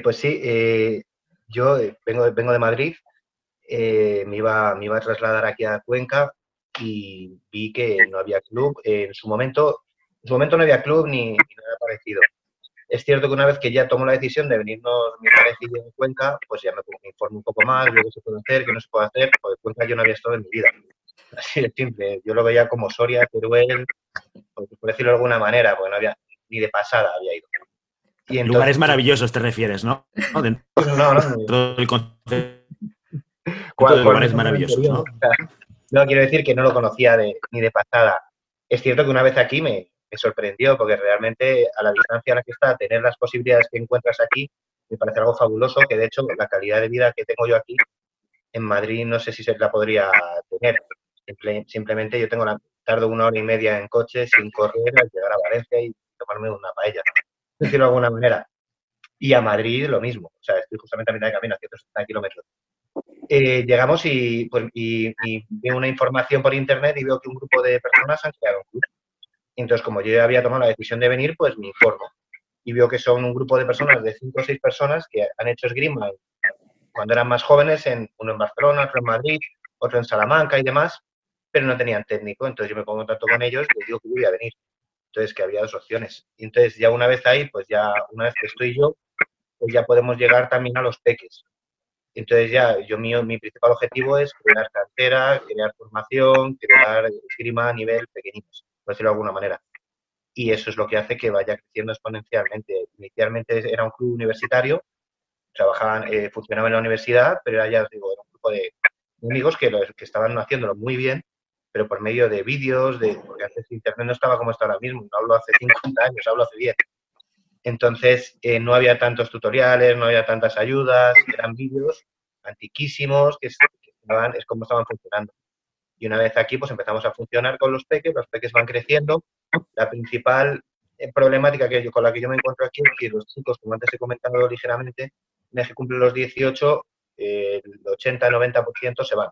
pues sí, yo vengo, vengo de Madrid, me, iba, me iba a trasladar aquí a Cuenca y vi que no había club. En su momento, en su momento no había club ni, nada parecido. Es cierto que una vez que ya tomó la decisión de venirnos mi pareja y en Cuenca, pues ya me, informo un poco más de qué se puede hacer, qué no se puede hacer, porque Cuenca yo no había estado en mi vida. Así de simple. Yo lo veía como Soria, Teruel, por decirlo de alguna manera, porque no había ni de pasada había ido. Y Lugares maravillosos te refieres, ¿no? no, no, no. el concepto de lugares maravillosos, ¿no? No, quiero decir que no lo conocía ni de pasada. Es cierto que una vez aquí me, sorprendió, porque realmente a la distancia a la que está, tener las posibilidades que encuentras aquí, me parece algo fabuloso, que de hecho la calidad de vida que tengo yo aquí en Madrid no sé si se la podría tener. simplemente yo tengo la, tardo una hora y media en coche sin correr al llegar a Valencia y tomarme una paella, decirlo de alguna manera. Y a Madrid lo mismo, o sea, estoy justamente a mitad de camino, a 170 kilómetros. Eh, llegamos y, pues, y, veo una información por internet y veo que un grupo de personas han creado un club. Entonces, como yo ya había tomado la decisión de venir, pues me informo. Y veo que son un grupo de personas, de cinco o seis personas, que han hecho esgrima cuando eran más jóvenes, en, uno en Barcelona, otro en Madrid, otro en Salamanca y demás, pero no tenían técnico. Entonces yo me pongo en contacto con ellos y les digo que voy a venir. Entonces, que había dos opciones. Y entonces, ya una vez ahí, pues ya, una vez que estoy yo, pues ya podemos llegar también a los peques. Entonces ya, yo mío, mi principal objetivo es crear cartera, crear formación, crear esgrima a nivel pequeñito, por decirlo de alguna manera. Y eso es lo que hace que vaya creciendo exponencialmente. Inicialmente era un club universitario, trabajaban, eh, funcionaba en la universidad, pero era ya, digo, era un grupo de amigos que, que estaban haciéndolo muy bien, pero por medio de vídeos, de, porque antes Internet no estaba como está ahora mismo, no hablo hace 50 años, hablo hace 10. Entonces, eh, no había tantos tutoriales, no había tantas ayudas, eran vídeos antiquísimos que, estaban, es como estaban funcionando. Y una vez aquí, pues empezamos a funcionar con los peques, los peques van creciendo. La principal eh, problemática que yo, con la que yo me encuentro aquí es que los chicos, como antes he comentado ligeramente, una vez que cumplen los 18, el 80-90% se van.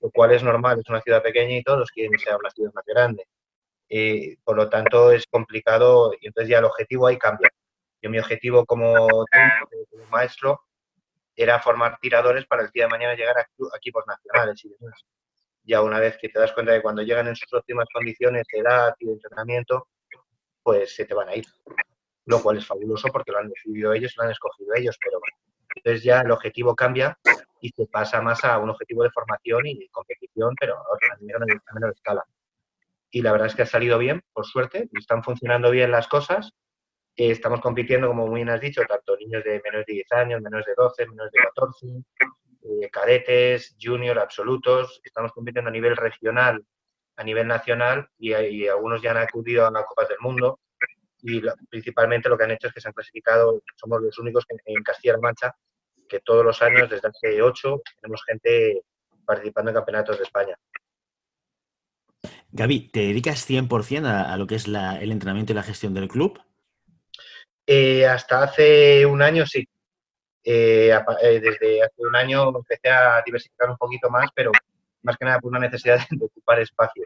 lo cual es normal, es una ciudad pequeña y todos quieren a una ciudad más grande. Eh, por lo tanto, es complicado y entonces ya el objetivo ahí cambia. Yo mi objetivo como, como maestro era formar tiradores para el día de mañana llegar a, equipos nacionales y demás. Ya una vez que te das cuenta de cuando llegan en sus óptimas condiciones de edad y de entrenamiento, pues se te van a ir. Lo cual es fabuloso porque lo han decidido ellos, lo han escogido ellos, pero entonces ya el objetivo cambia y se pasa más a un objetivo de formación y competición, pero a menor escala. Y la verdad es que ha salido bien, por suerte, están funcionando bien las cosas estamos compitiendo, como muy bien has dicho, tanto niños de menos de 10 años, menos de 12, menos de 14, eh, cadetes, junior, absolutos. Estamos compitiendo a nivel regional, a nivel nacional y, algunos ya han acudido a las Copas del Mundo. Y principalmente lo que han hecho es que se han clasificado, somos los únicos en Castilla-La Mancha que todos los años, desde hace 8, tenemos gente participando en campeonatos de España. Gaby, ¿te dedicas 100% a, a lo que es el entrenamiento y la gestión del club? Eh, hasta hace un año sí. Eh, eh, desde hace un año empecé a diversificar un poquito más, pero más que nada por una necesidad de ocupar espacio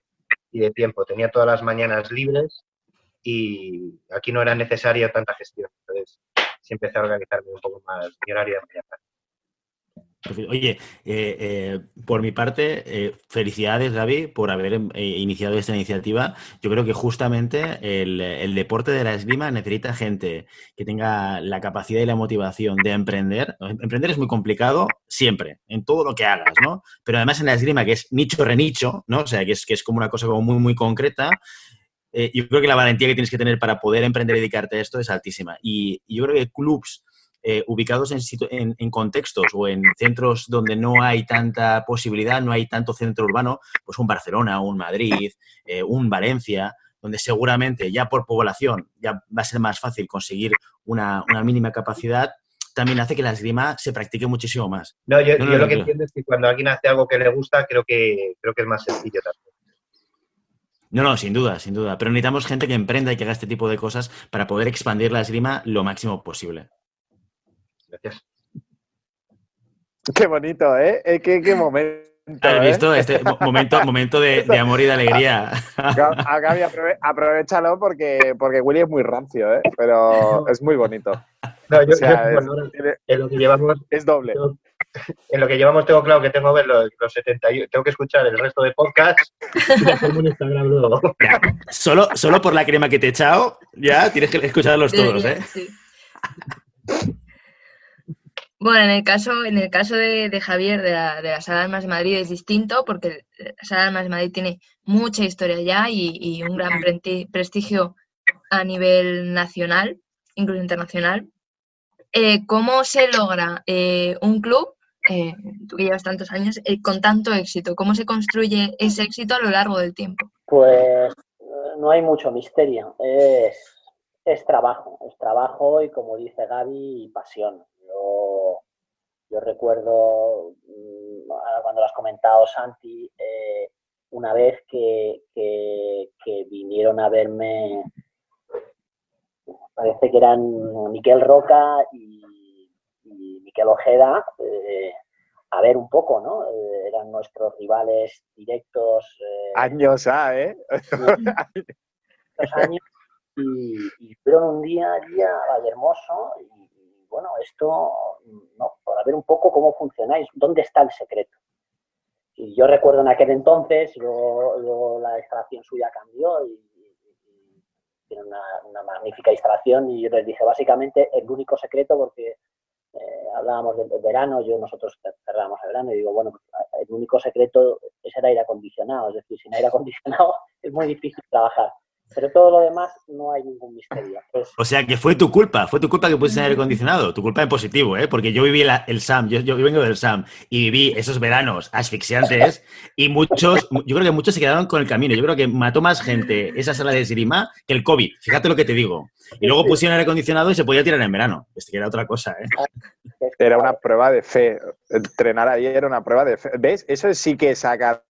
y de tiempo. Tenía todas las mañanas libres y aquí no era necesaria tanta gestión. Entonces, sí empecé a organizarme un poco más mi horario de mañana. Oye, eh, eh, por mi parte, eh, felicidades, Gaby, por haber iniciado esta iniciativa. Yo creo que justamente el, deporte de la esgrima necesita gente que tenga la capacidad y la motivación de emprender. Emprender es muy complicado siempre, en todo lo que hagas, ¿no? Pero además en la esgrima, que es nicho-renicho, ¿no? O sea, que es, que es como una cosa como muy, muy concreta, yo creo que la valentía que tienes que tener para poder emprender y dedicarte a esto es altísima. Y yo creo que clubs eh, ubicados en, en, contextos o en centros donde no hay tanta posibilidad, no hay tanto centro urbano, pues un Barcelona, un Madrid, eh, un Valencia, donde seguramente ya por población ya va a ser más fácil conseguir una, mínima capacidad, también hace que la esgrima se practique muchísimo más. No, yo, lo que entiendo es que cuando alguien hace algo que le gusta, creo que, creo que es más sencillo también. No, no, sin duda, sin duda. Pero necesitamos gente que emprenda y que haga este tipo de cosas para poder expandir la esgrima lo máximo posible. Gracias. Qué bonito, ¿eh? eh qué, momento. ¿Has ¿eh? visto? Este momento, momento de, amor y de alegría. A Gaby, aprovechalo porque, porque Willy es muy rancio, ¿eh? Pero es muy bonito. No, yo, en lo que llevamos. Es doble. en lo que llevamos tengo claro que tengo que ver los, 70. Tengo que escuchar el resto de podcasts y Instagram luego. Solo, solo por la crema que te he echado, ya tienes que escucharlos todos, ¿eh? Sí. Bueno, en el caso, en el caso de, Javier de la, de Sala de Madrid es distinto porque la Sala de Madrid tiene mucha historia ya y, un gran prestigio a nivel nacional, incluso internacional. Eh, ¿Cómo se logra eh, un club, eh, tú que llevas tantos años, con tanto éxito? ¿Cómo se construye ese éxito a lo largo del tiempo? Pues no hay mucho misterio, es, es trabajo, es trabajo y como dice Gaby, pasión yo, recuerdo, mm, cuando lo has comentado, Santi, eh, una vez que, vinieron a verme, parece que eran Miquel Roca y, Miquel Ojeda, eh, a ver un poco, ¿no? Eh, eran nuestros rivales directos. años, ¿ah, ¿eh? años. Y, y, fueron un día día hermoso y, bueno, esto, no, para ver un poco cómo funcionáis, dónde está el secreto. Y yo recuerdo en aquel entonces, luego, la instalación suya cambió y, tiene una, magnífica instalación y yo les dije básicamente el único secreto porque eh, hablábamos del, verano, yo nosotros cerramos el verano y digo, bueno, el único secreto es el aire acondicionado, es decir, sin aire acondicionado es muy difícil trabajar. Pero todo lo demás no hay ningún misterio. O sea que fue tu culpa, fue tu culpa que pusiste aire acondicionado, tu culpa en positivo, ¿eh? Porque yo viví el SAM, yo, yo, vengo del SAM y viví esos veranos asfixiantes y muchos, yo creo que muchos se quedaron con el camino. Yo creo que mató más gente esa sala de Sirima que el COVID, fíjate lo que te digo. Y luego pusieron aire acondicionado y se podía tirar en verano. Es que era otra cosa, ¿eh? Era una prueba de fe. Entrenar ahí era una prueba de fe. ¿Ves? Eso sí que saca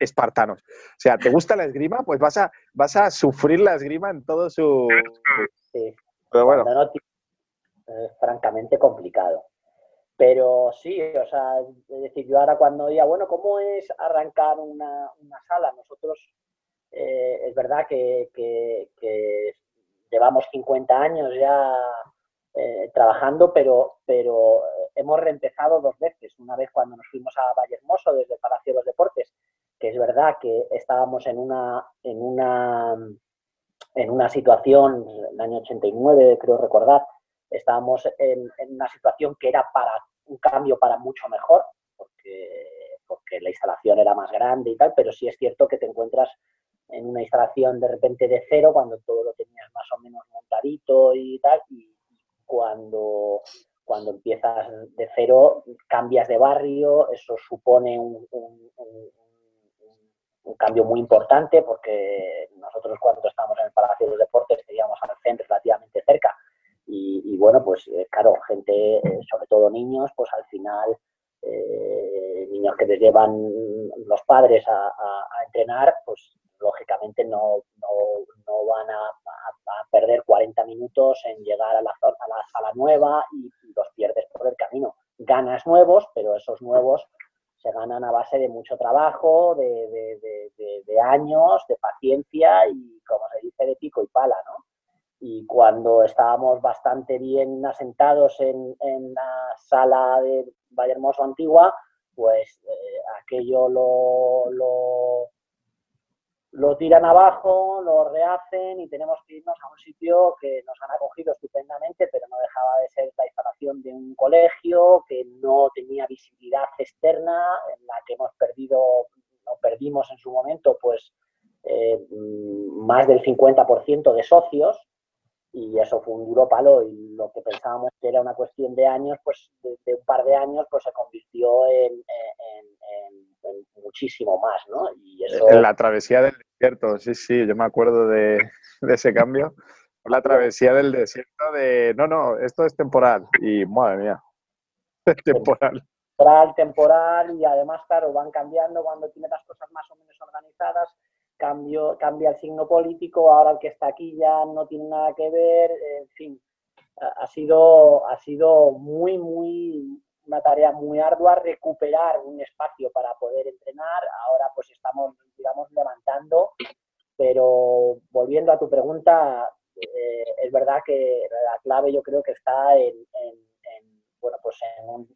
espartanos. O sea, ¿te gusta la esgrima? Pues vas a, vas a sufrir la esgrima en todo su... Sí. Pero bueno. es francamente complicado. Pero sí, o sea, es decir, yo ahora cuando diga, bueno, ¿cómo es arrancar una, una sala? Nosotros, eh, es verdad que, que, que, llevamos 50 años ya eh, trabajando, pero, pero hemos reempezado dos veces. Una vez cuando nos fuimos a Valle Hermoso desde el Palacio de los Deportes, que es verdad que estábamos en una, en una, en una situación, en el año 89 creo recordar, estábamos en, una situación que era para un cambio para mucho mejor, porque, porque la instalación era más grande y tal, pero sí es cierto que te encuentras en una instalación de repente de cero cuando todo lo tenías más o menos montadito y tal, y cuando, cuando empiezas de cero cambias de barrio, eso supone un, cambio muy importante porque nosotros cuando estamos en el Palacio de los Deportes teníamos al centro relativamente cerca y, bueno, pues eh, claro, gente, eh, sobre todo niños, pues al final, eh, niños que les llevan los padres a, entrenar, pues lógicamente no, no, van a, perder 40 minutos en llegar a la, a la sala nueva y, los pierdes por el camino. Ganas nuevos, pero esos nuevos se ganan a base de mucho trabajo, de, años, de paciencia y, como se dice, de pico y pala, ¿no? y cuando estábamos bastante bien asentados en, la sala de Valle Hermoso Antigua, pues eh, aquello lo, lo, lo, tiran abajo, lo rehacen y tenemos que irnos a un sitio que nos han acogido estupendamente, pero no dejaba de ser la instalación de un colegio que no tenía visibilidad externa, en la que hemos perdido, no perdimos en su momento, pues eh, más del 50% de socios y eso fue un duro palo y lo que pensábamos que era una cuestión de años, pues de, un par de años, pues se convirtió en, muchísimo más, ¿no? Y eso... En la travesía del desierto, sí, sí, yo me acuerdo de, ese cambio. La travesía del desierto de, no, no, esto es temporal y madre mía, es temporal. Temporal, temporal y además, claro, van cambiando cuando tienes las cosas más o menos organizadas cambio, cambia el signo político, ahora el que está aquí ya no tiene nada que ver, en fin, ha sido, ha sido muy, muy, una tarea muy ardua recuperar un espacio para poder entrenar, ahora pues estamos, digamos, levantando, pero volviendo a tu pregunta, eh, es verdad que la clave yo creo que está en, bueno, pues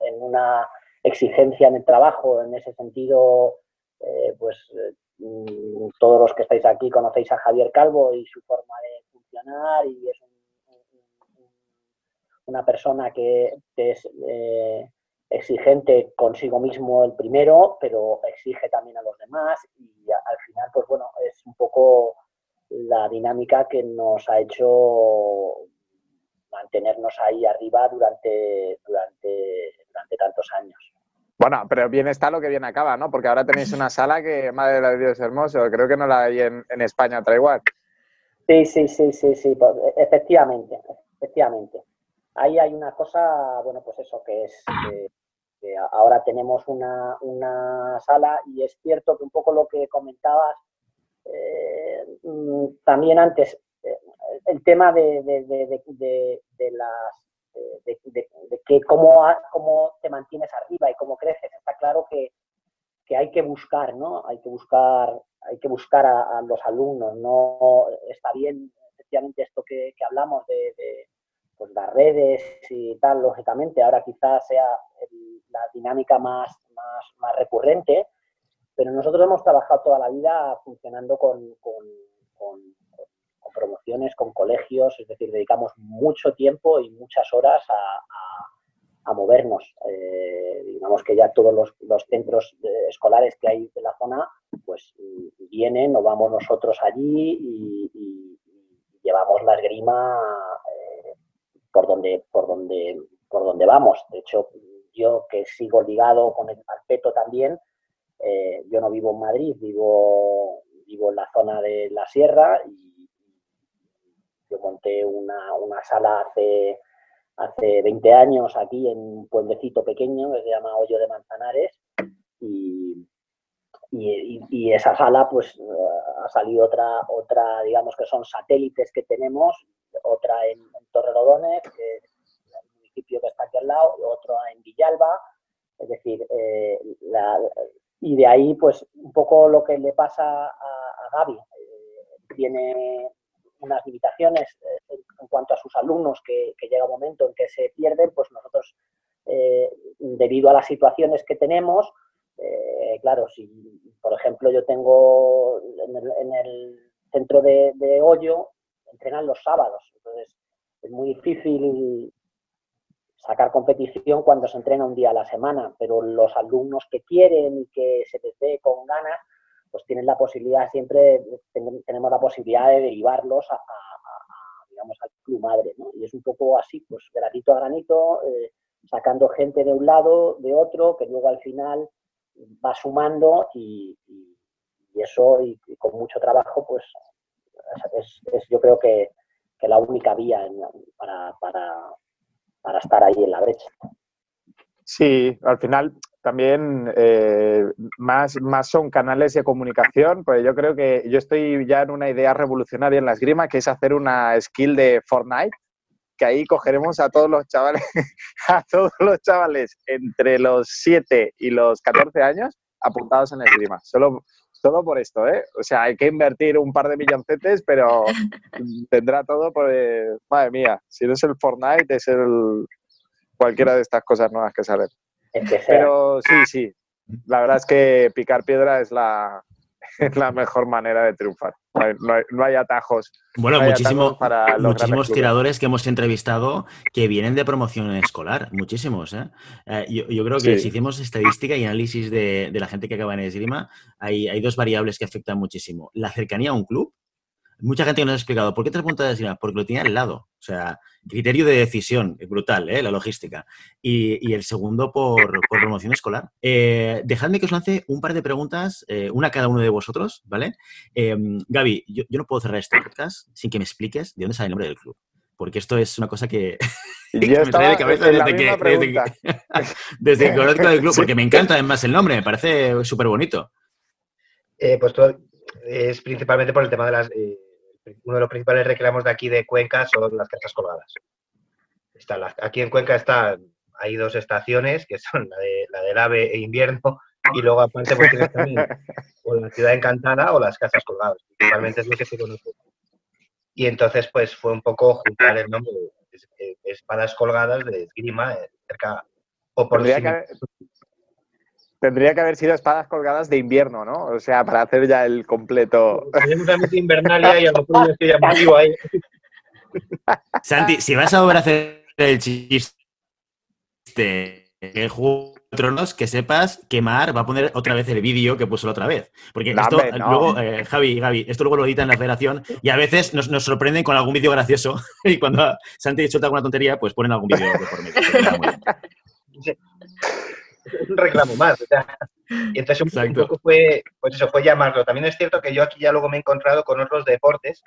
en, una exigencia en el trabajo, en ese sentido, eh, pues Mm, todos los que estáis aquí conocéis a Javier Calvo y su forma de funcionar y es una persona que, es eh, exigente consigo mismo el primero, pero exige también a los demás y al final, pues bueno, es un poco la dinámica que nos ha hecho mantenernos ahí arriba durante, durante, durante tantos años. Bueno, pero bien está lo que bien acaba, ¿no? Porque ahora tenéis una sala que, madre de Dios hermoso, creo que no la hay en, España otra igual. Sí, sí, sí, sí, sí, pues, efectivamente, efectivamente. Ahí hay una cosa, bueno, pues eso, que es que, ahora tenemos una, sala y es cierto que un poco lo que comentabas eh, mm, también antes, eh, el tema de, de las de, que cómo, cómo, te mantienes arriba y cómo creces. Está claro que, hay que buscar, ¿no? Hay que buscar, hay que buscar a, los alumnos. No está bien, efectivamente, esto que, hablamos de, pues, las redes y tal, lógicamente, ahora quizás sea la dinámica más, más, recurrente, pero nosotros hemos trabajado toda la vida funcionando con promociones, con colegios, es decir, dedicamos mucho tiempo y muchas horas a, movernos. Eh, digamos que ya todos los, centros eh, escolares que hay de la zona, pues vienen o vamos nosotros allí y, llevamos la esgrima eh, por donde, por donde, por donde vamos. De hecho, yo que sigo ligado con el Alpeto también, yo no vivo en Madrid, vivo, vivo en la zona de la sierra y yo monté una, una sala hace, hace 20 años aquí en un pueblecito pequeño que se llama Hoyo de Manzanares y, y, esa sala pues ha salido otra, otra, digamos que son satélites que tenemos, otra en, Torrelodones, que es el municipio que está aquí al lado, otro en Villalba, es decir, eh, y de ahí pues un poco lo que le pasa a, a Gaby, eh, tiene unas limitaciones en, cuanto a sus alumnos que, llega un momento en que se pierden, pues nosotros, debido a las situaciones que tenemos, claro, si por ejemplo yo tengo en el, centro de, de Hoyo, entrenan los sábados, entonces es muy difícil sacar competición cuando se entrena un día a la semana, pero los alumnos que quieren y que se les dé con ganas, pues tienen la posibilidad siempre, tenemos la posibilidad de derivarlos a, digamos, al club madre, ¿no? Y es un poco así, pues granito a granito, eh, sacando gente de un lado, de otro, que luego al final va sumando y, eso, y, con mucho trabajo, pues es, yo creo que, la única vía para, para estar ahí en la brecha. Sí, al final también eh, más, más son canales de comunicación, pues yo creo que yo estoy ya en una idea revolucionaria en la esgrima, que es hacer una skill de Fortnite, que ahí cogeremos a todos los chavales, a todos los chavales entre los 7 y los 14 años apuntados en esgrima. Solo, solo por esto, ¿eh? O sea, hay que invertir un par de milloncetes, pero tendrá todo por... Eh, madre mía, si no es el Fortnite, es el cualquiera de estas cosas nuevas que salen. Pero sí, sí, la verdad es que picar piedra es la, es la mejor manera de triunfar. No hay, atajos. Bueno, muchísimos tiradores que hemos entrevistado que vienen de promoción escolar, muchísimos. ¿eh? Eh, yo, creo que si hicimos estadística y análisis de, la gente que acaba en esgrima, hay, hay dos variables que afectan muchísimo. La cercanía a un club, mucha gente nos ha explicado, ¿por qué te apuntas de esgrima? Porque lo tiene al lado. O sea, criterio de decisión, brutal, ¿eh? la logística. Y, el segundo por, promoción escolar. Eh, dejadme que os lance un par de preguntas, eh, una a cada uno de vosotros, ¿vale? Em, Gaby, yo, no puedo cerrar este podcast sin que me expliques de dónde sale el nombre del club. Porque esto es una cosa que, me trae de cabeza desde que, desde, que, conozco el club, porque me encanta además el nombre, me parece súper bonito. pues todo es principalmente por el tema de las uno de los principales reclamos de aquí de Cuenca son las casas colgadas. Está aquí en Cuenca están, hay dos estaciones, que son la, de, la del AVE e invierno, y luego aparte pues tienes también o la ciudad encantada o las casas colgadas. Principalmente es lo que se conoce. Y entonces pues fue un poco juntar el nombre de espadas colgadas de esgrima eh, cerca o por Tendría que haber sido espadas colgadas de invierno, ¿no? O sea, para hacer ya el completo. Tenemos una Invernalia y a lo mejor estoy llamativo ahí. Santi, si vas a volver a hacer el chiste de Juego de Tronos, que sepas que Mar va a poner otra vez el vídeo que puso la otra vez. Porque esto, luego, eh, Javi, Gaby, esto luego lo editan en la federación y a veces nos, nos sorprenden con algún vídeo gracioso y cuando Santi suelta alguna tontería, pues ponen algún vídeo de por medio un reclamo más. y entonces un, poco fue, pues eso, fue llamarlo. También es cierto que yo aquí ya luego me he encontrado con otros deportes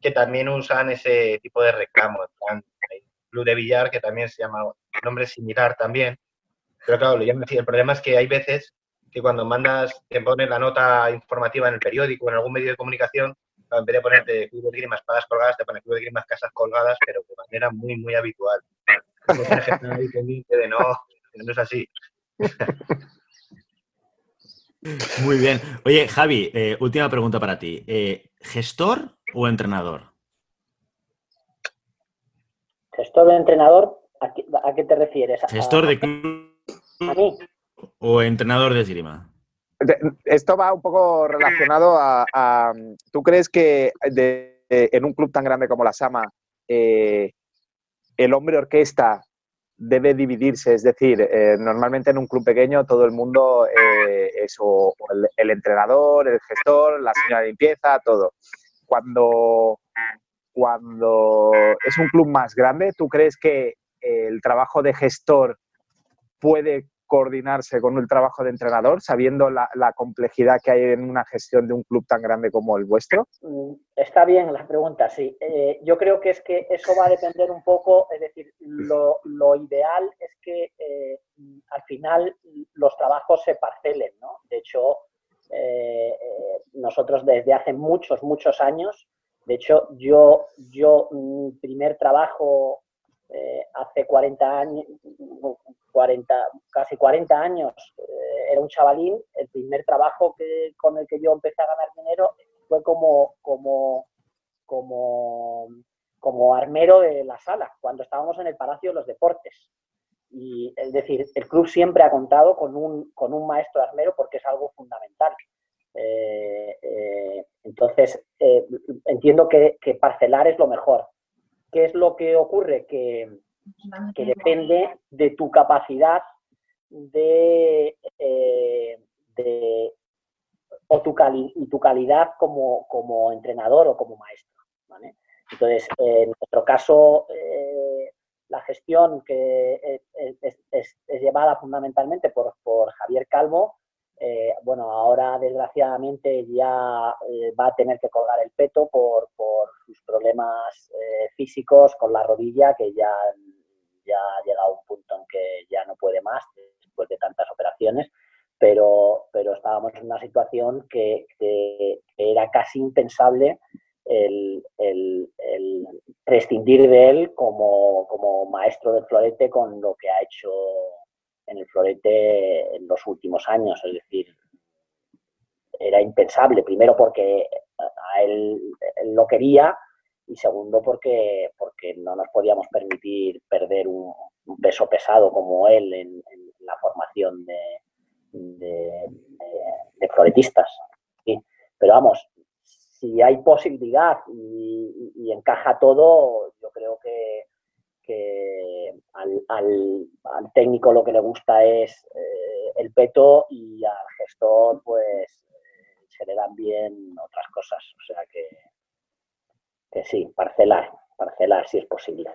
que también usan ese tipo de reclamo. Hay club de billar que también se llama, nombre similar también. Pero claro, lo El problema es que hay veces que cuando mandas, te pones la nota informativa en el periódico o en algún medio de comunicación, en vez de ponerte club de grima espadas colgadas, te pone club de grima casas colgadas, pero de manera muy, muy habitual. Como de no, no es así. Muy bien. Oye, Javi, eh, última pregunta para ti. Eh, ¿Gestor o entrenador? ¿Gestor o entrenador? ¿A qué, te refieres? ¿Gestor de club o entrenador de esgrima? Esto va un poco relacionado a... ¿Tú crees que en un club tan grande como la Sama, eh, el hombre orquesta debe dividirse, es decir, eh, normalmente en un club pequeño todo el mundo eh, es el, entrenador, el gestor, la señora de limpieza, todo. Cuando, cuando es un club más grande, ¿tú crees que el trabajo de gestor puede coordinarse con el trabajo de entrenador, sabiendo la, complejidad que hay en una gestión de un club tan grande como el vuestro? Mm, está bien la pregunta, sí. Eh, yo creo que es que eso va a depender un poco, es decir, lo, ideal es que eh, al final los trabajos se parcelen, ¿no? De hecho, eh, nosotros desde hace muchos, muchos años, de hecho, yo, yo mi primer trabajo eh, hace 40 años, 40, casi 40 años, eh, era un chavalín, el primer trabajo que, con el que yo empecé a ganar dinero fue como, como, como, como armero de la sala, cuando estábamos en el Palacio de los Deportes. Y es decir, el club siempre ha contado con un, con un maestro armero porque es algo fundamental. Eh, entonces, entiendo que, parcelar es lo mejor. ¿Qué es lo que ocurre? Que, depende de tu capacidad de, o tu y tu calidad como, como, entrenador o como maestro. Entonces, en nuestro caso, la gestión que es, llevada fundamentalmente por, por Javier Calvo, eh, bueno, ahora desgraciadamente ya eh, va a tener que colgar el peto por, sus problemas eh, físicos con la rodilla, que ya, ya ha llegado a un punto en que ya no puede más después de tantas operaciones, pero, pero estábamos en una situación que, era casi impensable el, prescindir de él como, como maestro del florete con lo que ha hecho en el florete en los últimos años. Es decir, era impensable, primero porque a él, lo quería y segundo porque, porque no nos podíamos permitir perder un, peso pesado como él en, la formación de, de, floretistas. Pero vamos, si hay posibilidad y encaja todo, yo creo que, al, técnico lo que le gusta es eh, el peto y al gestor pues eh, se le dan bien otras cosas. O sea que, que sí, parcelar, parcelar si es posible.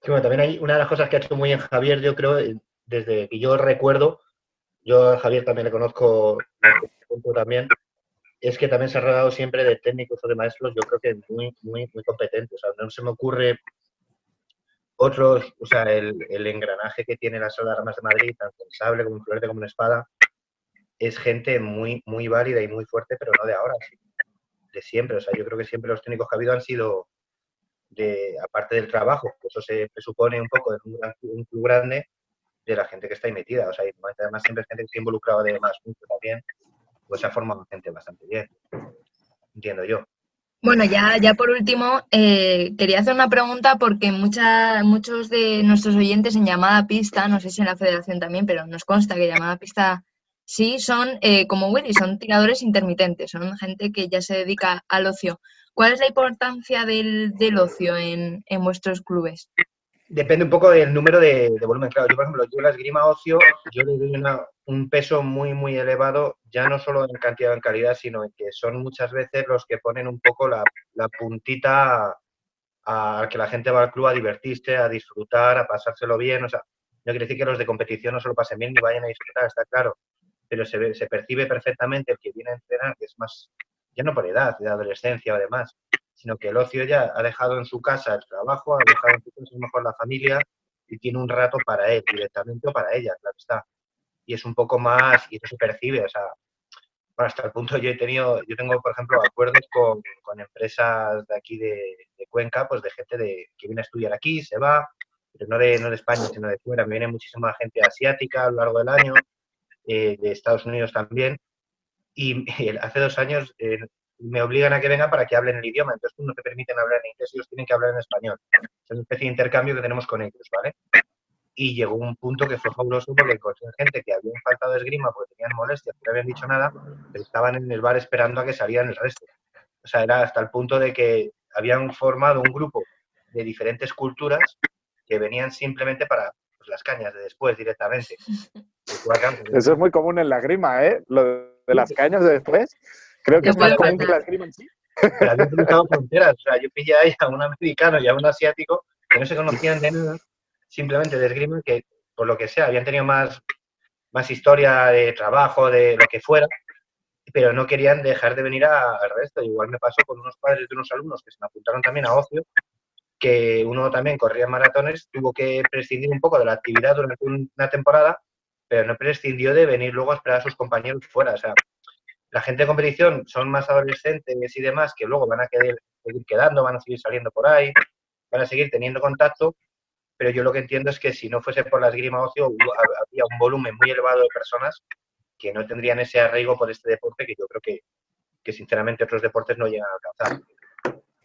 también hay una de las cosas que ha hecho muy bien Javier, yo creo, eh, desde que yo recuerdo, yo a Javier también le conozco también, es que también se ha rodeado siempre de técnicos o de maestros, yo creo que muy, muy, muy competentes. O sea, no se me ocurre otros, o sea, el, engranaje que tiene la sala de armas de Madrid, tanto el sable como el florete como la espada, es gente muy, muy válida y muy fuerte, pero no de ahora, de siempre. O sea, yo creo que siempre los técnicos que ha habido han sido de, aparte del trabajo, que eso se presupone un poco de un, club grande, de la gente que está ahí metida. O sea, además siempre gente que se ha involucrado de más mucho también, pues se ha formado gente bastante bien. Entiendo yo. Bueno, ya, ya por último, eh, quería hacer una pregunta porque muchos de nuestros oyentes en llamada pista, no sé si en la federación también, pero nos consta que llamada pista sí, son eh, como Willy, son tiradores intermitentes, son gente que ya se dedica al ocio. ¿Cuál es la importancia del, ocio en, en vuestros clubes? Depende un poco del número de, volumen. Claro, yo, por ejemplo, yo la esgrima ocio, yo le doy un peso muy, muy elevado, ya no solo en cantidad o en calidad, sino en que son muchas veces los que ponen un poco la, puntita a, que la gente va al club a divertirse, a disfrutar, a pasárselo bien. O sea, no quiere decir que los de competición no se lo pasen bien ni vayan a disfrutar, está claro. Pero se, se percibe perfectamente el que viene a entrenar, que es más, ya no por edad, de adolescencia o demás, sino que el ocio ya ha dejado en su casa el trabajo, ha dejado en su casa mejor la familia y tiene un rato para él directamente para ella, claro está. Y es un poco más, y eso se percibe, o sea, hasta el punto yo he tenido, yo tengo, por ejemplo, acuerdos con, con empresas de aquí de, Cuenca, pues de gente de, que viene a estudiar aquí, se va, pero no de, no de España, sino de fuera. Me viene muchísima gente asiática a lo largo del año, eh, de Estados Unidos también. Y hace dos años eh, me obligan a que venga para que hablen el idioma. Entonces no te permiten hablar en inglés, ellos tienen que hablar en español. Es una especie de intercambio que tenemos con ellos, ¿vale? Y llegó un punto que fue fabuloso porque encontré gente que habían faltado esgrima porque tenían molestias, no habían dicho nada, pero estaban en el bar esperando a que salieran el resto. O sea, era hasta el punto de que habían formado un grupo de diferentes culturas que venían simplemente para pues, las cañas de después directamente. Eso es muy común en la grima, ¿eh? Lo de las cañas de después. Creo que es más común que la esgrima en sí. Pero habían cruzado fronteras. O sea, yo pillé ahí a un americano y a un asiático que no se conocían de nada, simplemente de esgrima, que por lo que sea, habían tenido más, más historia de trabajo, de lo que fuera, pero no querían dejar de venir al resto. Igual me pasó con unos padres de unos alumnos que se me apuntaron también a ocio, que uno también corría maratones, tuvo que prescindir un poco de la actividad durante una temporada, pero no prescindió de venir luego a esperar a sus compañeros fuera. O sea, la gente de competición son más adolescentes y demás que luego van a seguir quedando, van a seguir saliendo por ahí, van a seguir teniendo contacto pero yo lo que entiendo es que si no fuese por la esgrima ocio, habría un volumen muy elevado de personas que no tendrían ese arraigo por este deporte que yo creo que, que sinceramente otros deportes no llegan a alcanzar.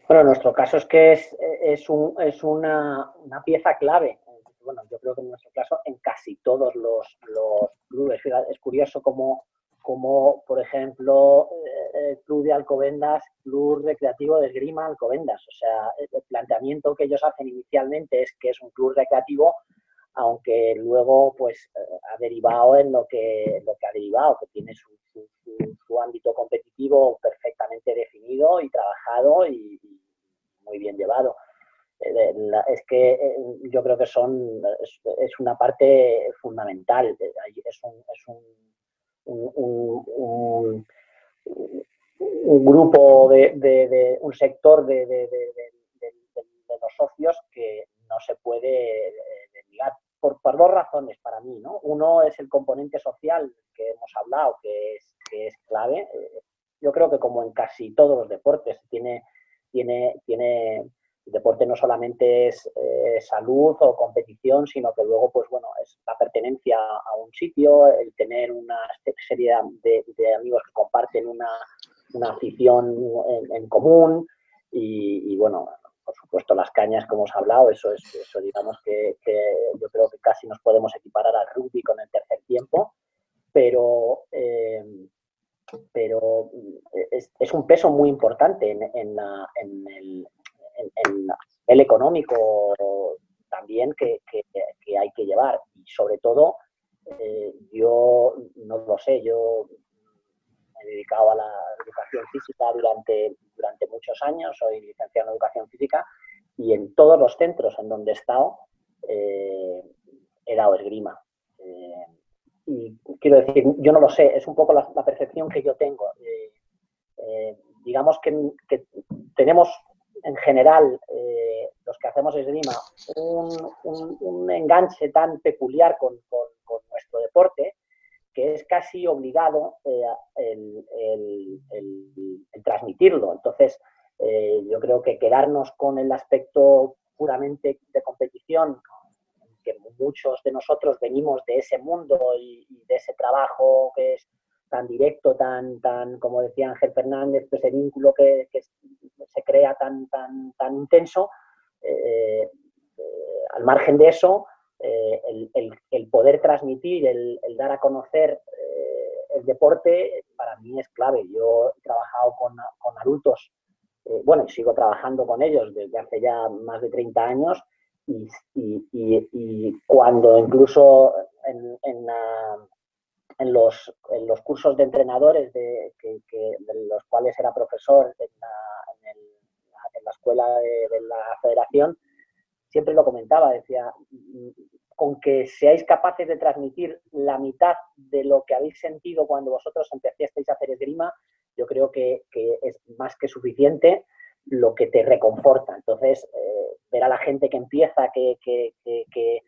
Bueno, nuestro caso es que es, es, un, es una, una, pieza clave. Bueno, yo creo que en nuestro caso en casi todos los, los clubes. Es curioso como, como por ejemplo, el eh, Club de Alcobendas, Club Recreativo de Esgrima Alcobendas. O sea, el planteamiento que ellos hacen inicialmente es que es un club recreativo, aunque luego pues eh, ha derivado en lo que, lo que ha derivado, que tiene su, su, ámbito competitivo perfectamente definido y trabajado y, muy bien llevado. Eh, es que yo creo que son es, una parte fundamental. Es un, es un, un, grupo de, un sector de, los socios que no se puede desligar por, por, dos razones para mí. ¿no? Uno es el componente social que hemos hablado, que es, que es clave. Eh, yo creo que como en casi todos los deportes, tiene, tiene, tiene, el deporte no solamente es eh, salud o competición, sino que luego, pues bueno, es la pertenencia a un sitio, el tener una serie de, amigos que comparten una, una afición en, común y, bueno, por supuesto las cañas como hemos hablado, eso es, eso digamos que, yo creo que casi nos podemos equiparar al rugby con el tercer tiempo, pero eh, pero es, un peso muy importante en, el, el, económico también que, hay que llevar. Y sobre todo, eh, yo no lo sé, yo me he dedicado a la educación física durante, durante muchos años, soy licenciado en educación física y en todos los centros en donde he estado eh, he dado esgrima. Eh, y quiero decir, yo no lo sé, es un poco la, percepción que yo tengo. Eh, digamos que, tenemos en general, eh, los que hacemos esgrima, un, un, enganche tan peculiar con, nuestro deporte que es casi obligado el, el, transmitirlo. Entonces, yo creo que quedarnos con el aspecto puramente de competición, muchos de nosotros venimos de ese mundo y, de ese trabajo que es tan directo, tan, tan, como decía Ángel Fernández, pues ese vínculo que, se crea tan, tan, tan intenso, eh, eh, al margen de eso, eh, el, poder transmitir, el, dar a conocer el deporte, para mí es clave. Yo he trabajado con, con adultos, bueno, sigo trabajando con ellos desde hace ya más de 30 años y, cuando incluso en, en, los, en, los, cursos de entrenadores de, que, de los cuales era profesor en la, la escuela de, la federación, siempre lo comentaba, decía, con que seáis capaces de transmitir la mitad de lo que habéis sentido cuando vosotros empezasteis a hacer esgrima, yo creo que, que es más que suficiente lo que te reconforta. Entonces, eh, ver a la gente que empieza, que, que, que,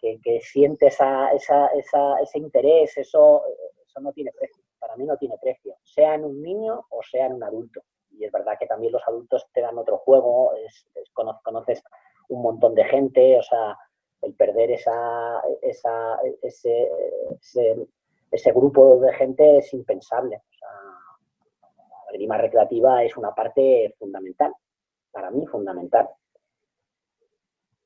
que siente esa, esa, ese interés, eso, eso no tiene precio. Para mí no tiene precio, sea en un niño o sea en un adulto. Y es verdad que también los adultos te dan otro juego, es, conoces un montón de gente, o sea, el perder esa, esa, ese, ese, ese grupo de gente es impensable. O sea, la grima recreativa es una parte fundamental, para mí fundamental.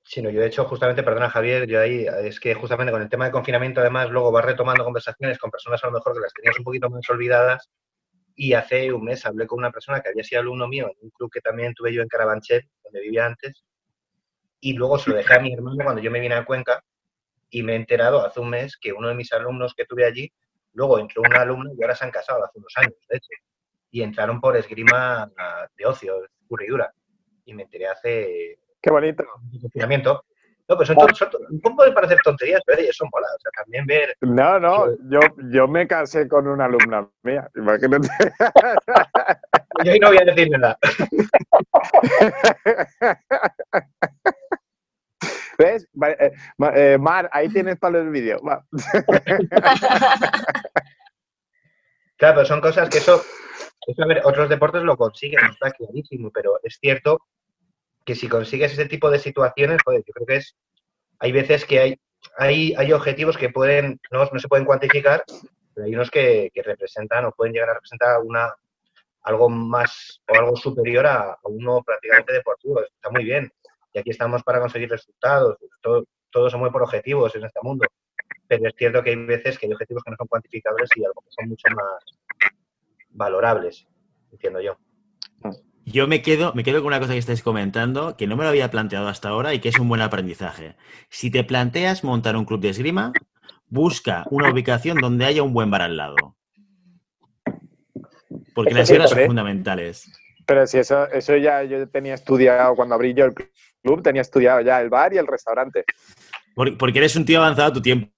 Sí, no, yo de hecho, justamente, perdona Javier, yo ahí, es que justamente con el tema de confinamiento, además, luego vas retomando conversaciones con personas a lo mejor que las tenías un poquito más olvidadas. Y hace un mes hablé con una persona que había sido alumno mío en un club que también tuve yo en Carabanchel, donde vivía antes. Y luego se lo dejé a mi hermano cuando yo me vine a Cuenca. Y me he enterado hace un mes que uno de mis alumnos que tuve allí, luego entró un alumno y ahora se han casado hace unos años, de hecho y entraron por esgrima de ocio, pura y dura. Y me enteré hace... ¡Qué bonito! Confinamiento. No, pues son, son, un poco de parecer tonterías, pero ellos son bolas. O sea, también ver... No, no, yo, yo me casé con una alumna mía, imagínate. Yo ahí no voy a decir nada. ¿Ves? Eh, eh, Mar, ahí tienes para el vídeo. Claro, pero son cosas que eso otros deportes lo consiguen, está clarísimo, pero es cierto que si consigues ese tipo de situaciones, joder, yo creo que es hay veces que hay, hay, hay objetivos que pueden, no, no se pueden cuantificar, pero hay unos que, representan o pueden llegar a representar una, algo más o algo superior a, uno prácticamente deportivo. Está muy bien. Y aquí estamos para conseguir resultados. Todo, todo se por objetivos en este mundo. Pero es cierto que hay veces que hay objetivos que no son cuantificables y algo que son mucho más valorables, entiendo yo. Yo me quedo, me quedo con una cosa que estáis comentando, que no me lo había planteado hasta ahora y que es un buen aprendizaje. Si te planteas montar un club de esgrima, busca una ubicación donde haya un buen bar al lado. Porque las horas son hombre. fundamentales. Pero si eso, eso ya yo tenía estudiado cuando abrí yo el club, tenía estudiado ya el bar y el restaurante. Por- Porque eres un tío avanzado a tu tiempo,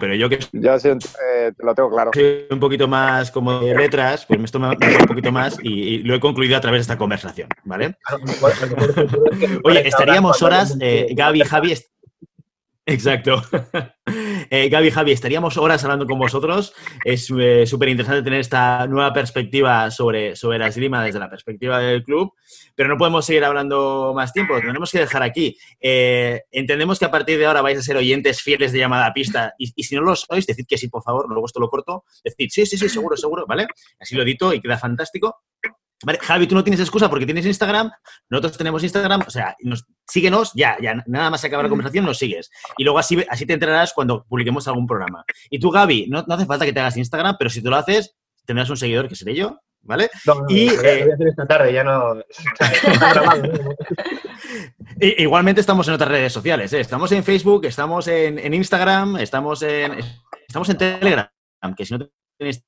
pero yo que un- eh, lo tengo claro. soy un poquito más como de letras, pues me ha un poquito más y, y lo he concluido a través de esta conversación, ¿vale? Oye, estaríamos horas, eh, Gaby, Javi. Exacto. Eh, Gaby, Javi, estaríamos horas hablando con vosotros. Es eh, súper interesante tener esta nueva perspectiva sobre, sobre la esgrima desde la perspectiva del club, pero no podemos seguir hablando más tiempo, tenemos que dejar aquí. Eh, entendemos que a partir de ahora vais a ser oyentes fieles de llamada a pista y, y si no lo sois, decid que sí, por favor, luego esto lo corto. Decid, sí, sí, sí, seguro, seguro, ¿vale? Así lo edito y queda fantástico. Vale, Javi, tú no tienes excusa porque tienes Instagram, nosotros tenemos Instagram, o sea, nos- síguenos, ya, ya, nada más acabar la conversación, nos sigues. Y luego así, así te enterarás cuando publiquemos algún programa. Y tú, Gaby, no, no hace falta que te hagas Instagram, pero si tú lo haces, tendrás un seguidor que seré yo, ¿vale? No, no, Y, voy a- eh, lo voy a hacer esta tarde, ya no. igualmente estamos en otras redes sociales, ¿eh? estamos en Facebook, estamos en, en Instagram, estamos en, estamos en Telegram, que si no tenéis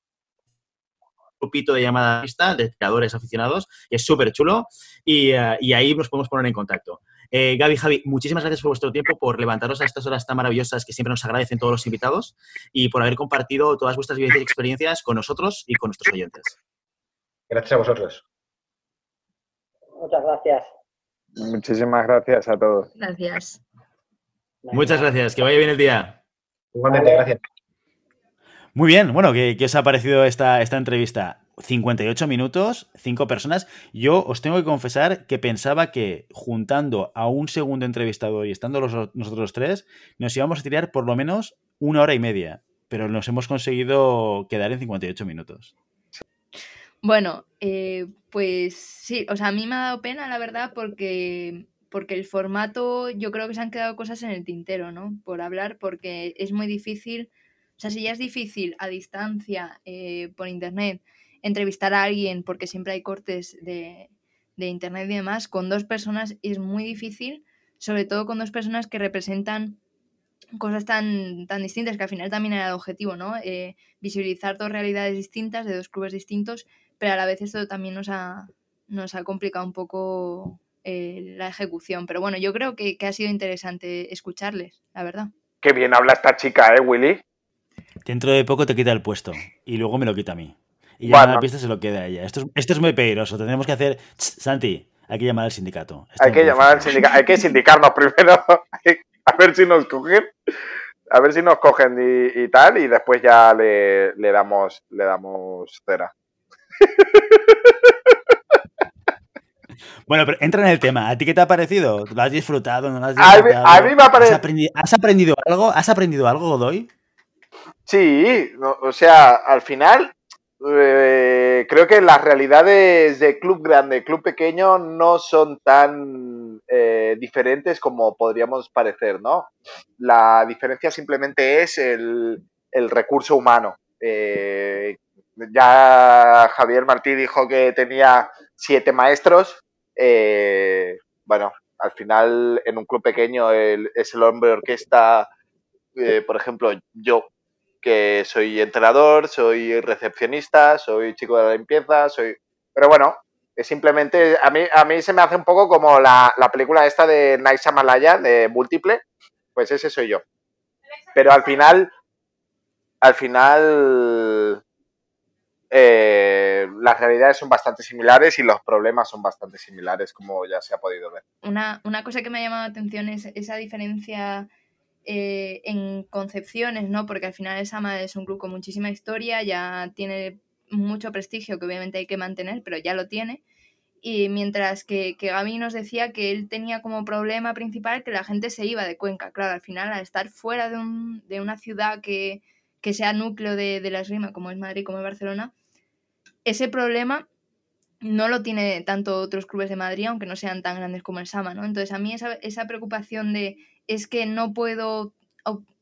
grupito de llamada a pista de creadores aficionados, que es súper chulo, y, eh, y ahí nos podemos poner en contacto. Eh, Gaby, Javi, muchísimas gracias por vuestro tiempo, por levantaros a estas horas tan maravillosas que siempre nos agradecen todos los invitados y por haber compartido todas vuestras vivencias y experiencias con nosotros y con nuestros oyentes. Gracias a vosotros. Muchas gracias. Muchísimas gracias a todos. Gracias. Muchas gracias, que vaya bien el día. Igualmente, gracias. Muy bien, bueno, ¿qué, os ha parecido esta, esta entrevista? 58 minutos, 5 personas. Yo os tengo que confesar que pensaba que juntando a un segundo entrevistador y estando los- nosotros tres, nos íbamos a tirar por lo menos una hora y media. Pero nos hemos conseguido quedar en 58 minutos. Bueno, eh, pues sí, o sea, a mí me ha dado pena, la verdad, porque, porque el formato, yo creo que se han quedado cosas en el tintero, ¿no? Por hablar, porque es muy difícil, o sea, si ya es difícil a distancia, eh, por internet, entrevistar a alguien, porque siempre hay cortes de, internet y demás, con dos personas es muy difícil, sobre todo con dos personas que representan cosas tan, tan distintas, que al final también era el objetivo, ¿no? Eh, visibilizar dos realidades distintas de dos clubes distintos pero a la vez esto también nos ha, nos ha complicado un poco eh, la ejecución. Pero bueno, yo creo que, que ha sido interesante escucharles, la verdad. Qué bien habla esta chica, ¿eh, Willy? Dentro de poco te quita el puesto y luego me lo quita a mí. Y Bueno. ya la pista se lo queda a ella. Esto es, esto es muy peligroso. Tendremos que hacer. Tss, Santi, hay que llamar al sindicato. Esto Hay que llamar al sindicato, hay que sindicarnos primero, a ver si nos cogen, a ver si nos cogen y, y tal, y después ya le, le damos, le damos cera. Bueno, pero entra en el tema. ¿A ti qué te ha parecido? ¿Lo has disfrutado? ¿No lo has A mí- disfrutado? a mí me ha pare- ¿Has, aprendi- has aprendido algo? ¿Has aprendido algo, Godoy? Sí, no- o sea, al final eh, creo que las realidades de club grande, club pequeño no son tan eh, diferentes como podríamos parecer, ¿no? La diferencia simplemente es el, el recurso humano. Eh, ya Javier Martí dijo que tenía siete maestros. eh, bueno, al final en un club pequeño el- es el hombre orquesta, eh, por ejemplo, yo que soy entrenador, soy recepcionista, soy chico de la limpieza, soy... Pero bueno, es simplemente... A mí, a mí se me hace un poco como la, la película esta de Night Shyamalan, de Múltiple, pues ese soy yo. Pero al final... Al final... eh, las realidades son bastante similares y los problemas son bastante similares, como ya se ha podido ver. Una, una cosa que me ha llamado la atención es esa diferencia eh, en concepciones, ¿no? Porque al final el Sama es un club con muchísima historia, ya tiene mucho prestigio que obviamente hay que mantener, pero ya lo tiene. y mientras que, que Gaby nos decía que él tenía como problema principal que la gente se iba de Cuenca. Claro, al final, al estar fuera de, un, de una ciudad que, que sea núcleo de, de la esgrima, como es Madrid, como es Barcelona, ese problema no lo tiene tanto otros clubes de Madrid, aunque no sean tan grandes como el Sama, ¿no? Entonces a mí esa, esa preocupación de es que no puedo,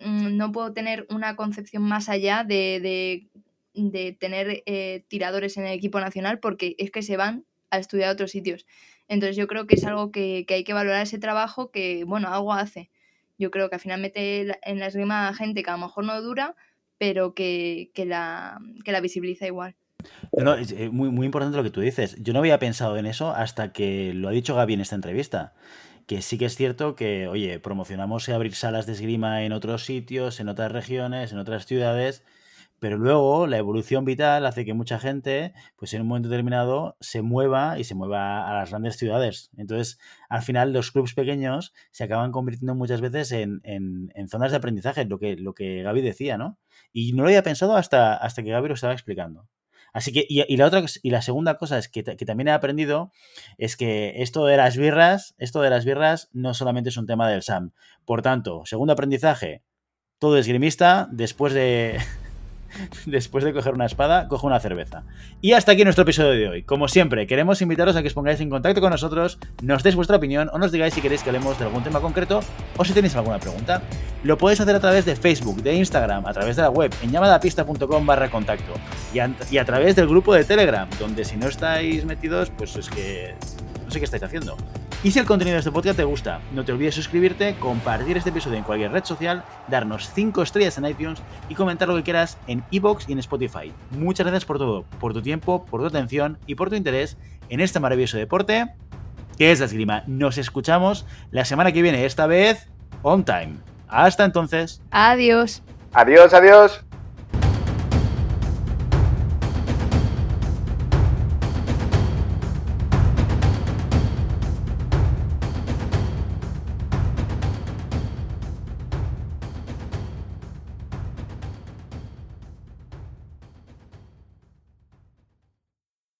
mm, no puedo tener una concepción más allá de, de, de tener eh, tiradores en el equipo nacional porque es que se van a estudiar a otros sitios. Entonces yo creo que es algo que, que hay que valorar ese trabajo que, bueno, algo hace. Yo creo que al final mete en la esgrima gente que a lo mejor no dura, pero que, que, la, que la visibiliza igual. No, es eh, muy, muy importante lo que tú dices. Yo no había pensado en eso hasta que lo ha dicho Gaby en esta entrevista. Que sí que es cierto que, oye, promocionamos abrir salas de esgrima en otros sitios, en otras regiones, en otras ciudades, pero luego la evolución vital hace que mucha gente, pues en un momento determinado, se mueva y se mueva a las grandes ciudades. Entonces, al final, los clubes pequeños se acaban convirtiendo muchas veces en, en, en zonas de aprendizaje, lo que, lo que Gaby decía, ¿no? Y no lo había pensado hasta, hasta que Gaby lo estaba explicando. Así que, y, la otra y la segunda cosa es que, que, también he aprendido es que esto de las birras, esto de las birras no solamente es un tema del SAM. Por tanto, segundo aprendizaje, todo esgrimista, después de, después de coger una espada, coge una cerveza. Y hasta aquí nuestro episodio de hoy. Como siempre, queremos invitaros a que os pongáis en contacto con nosotros, nos deis vuestra opinión o nos digáis si queréis que hablemos de algún tema concreto o si tenéis alguna pregunta. Lo podéis hacer a través de Facebook, de Instagram, a través de la web, en llamadapista.com barra contacto y a, y a través del grupo de Telegram, donde si no estáis metidos, pues es que sé qué estáis haciendo. Y si el contenido de este podcast te gusta, no te olvides suscribirte, compartir este episodio en cualquier red social, darnos 5 estrellas en iTunes y comentar lo que quieras en iVoox y en Spotify. Muchas gracias por todo, por tu tiempo, por tu atención y por tu interés en este maravilloso deporte que es la esgrima. Nos escuchamos la semana que viene, esta vez on time. Hasta entonces. Adiós. Adiós, adiós.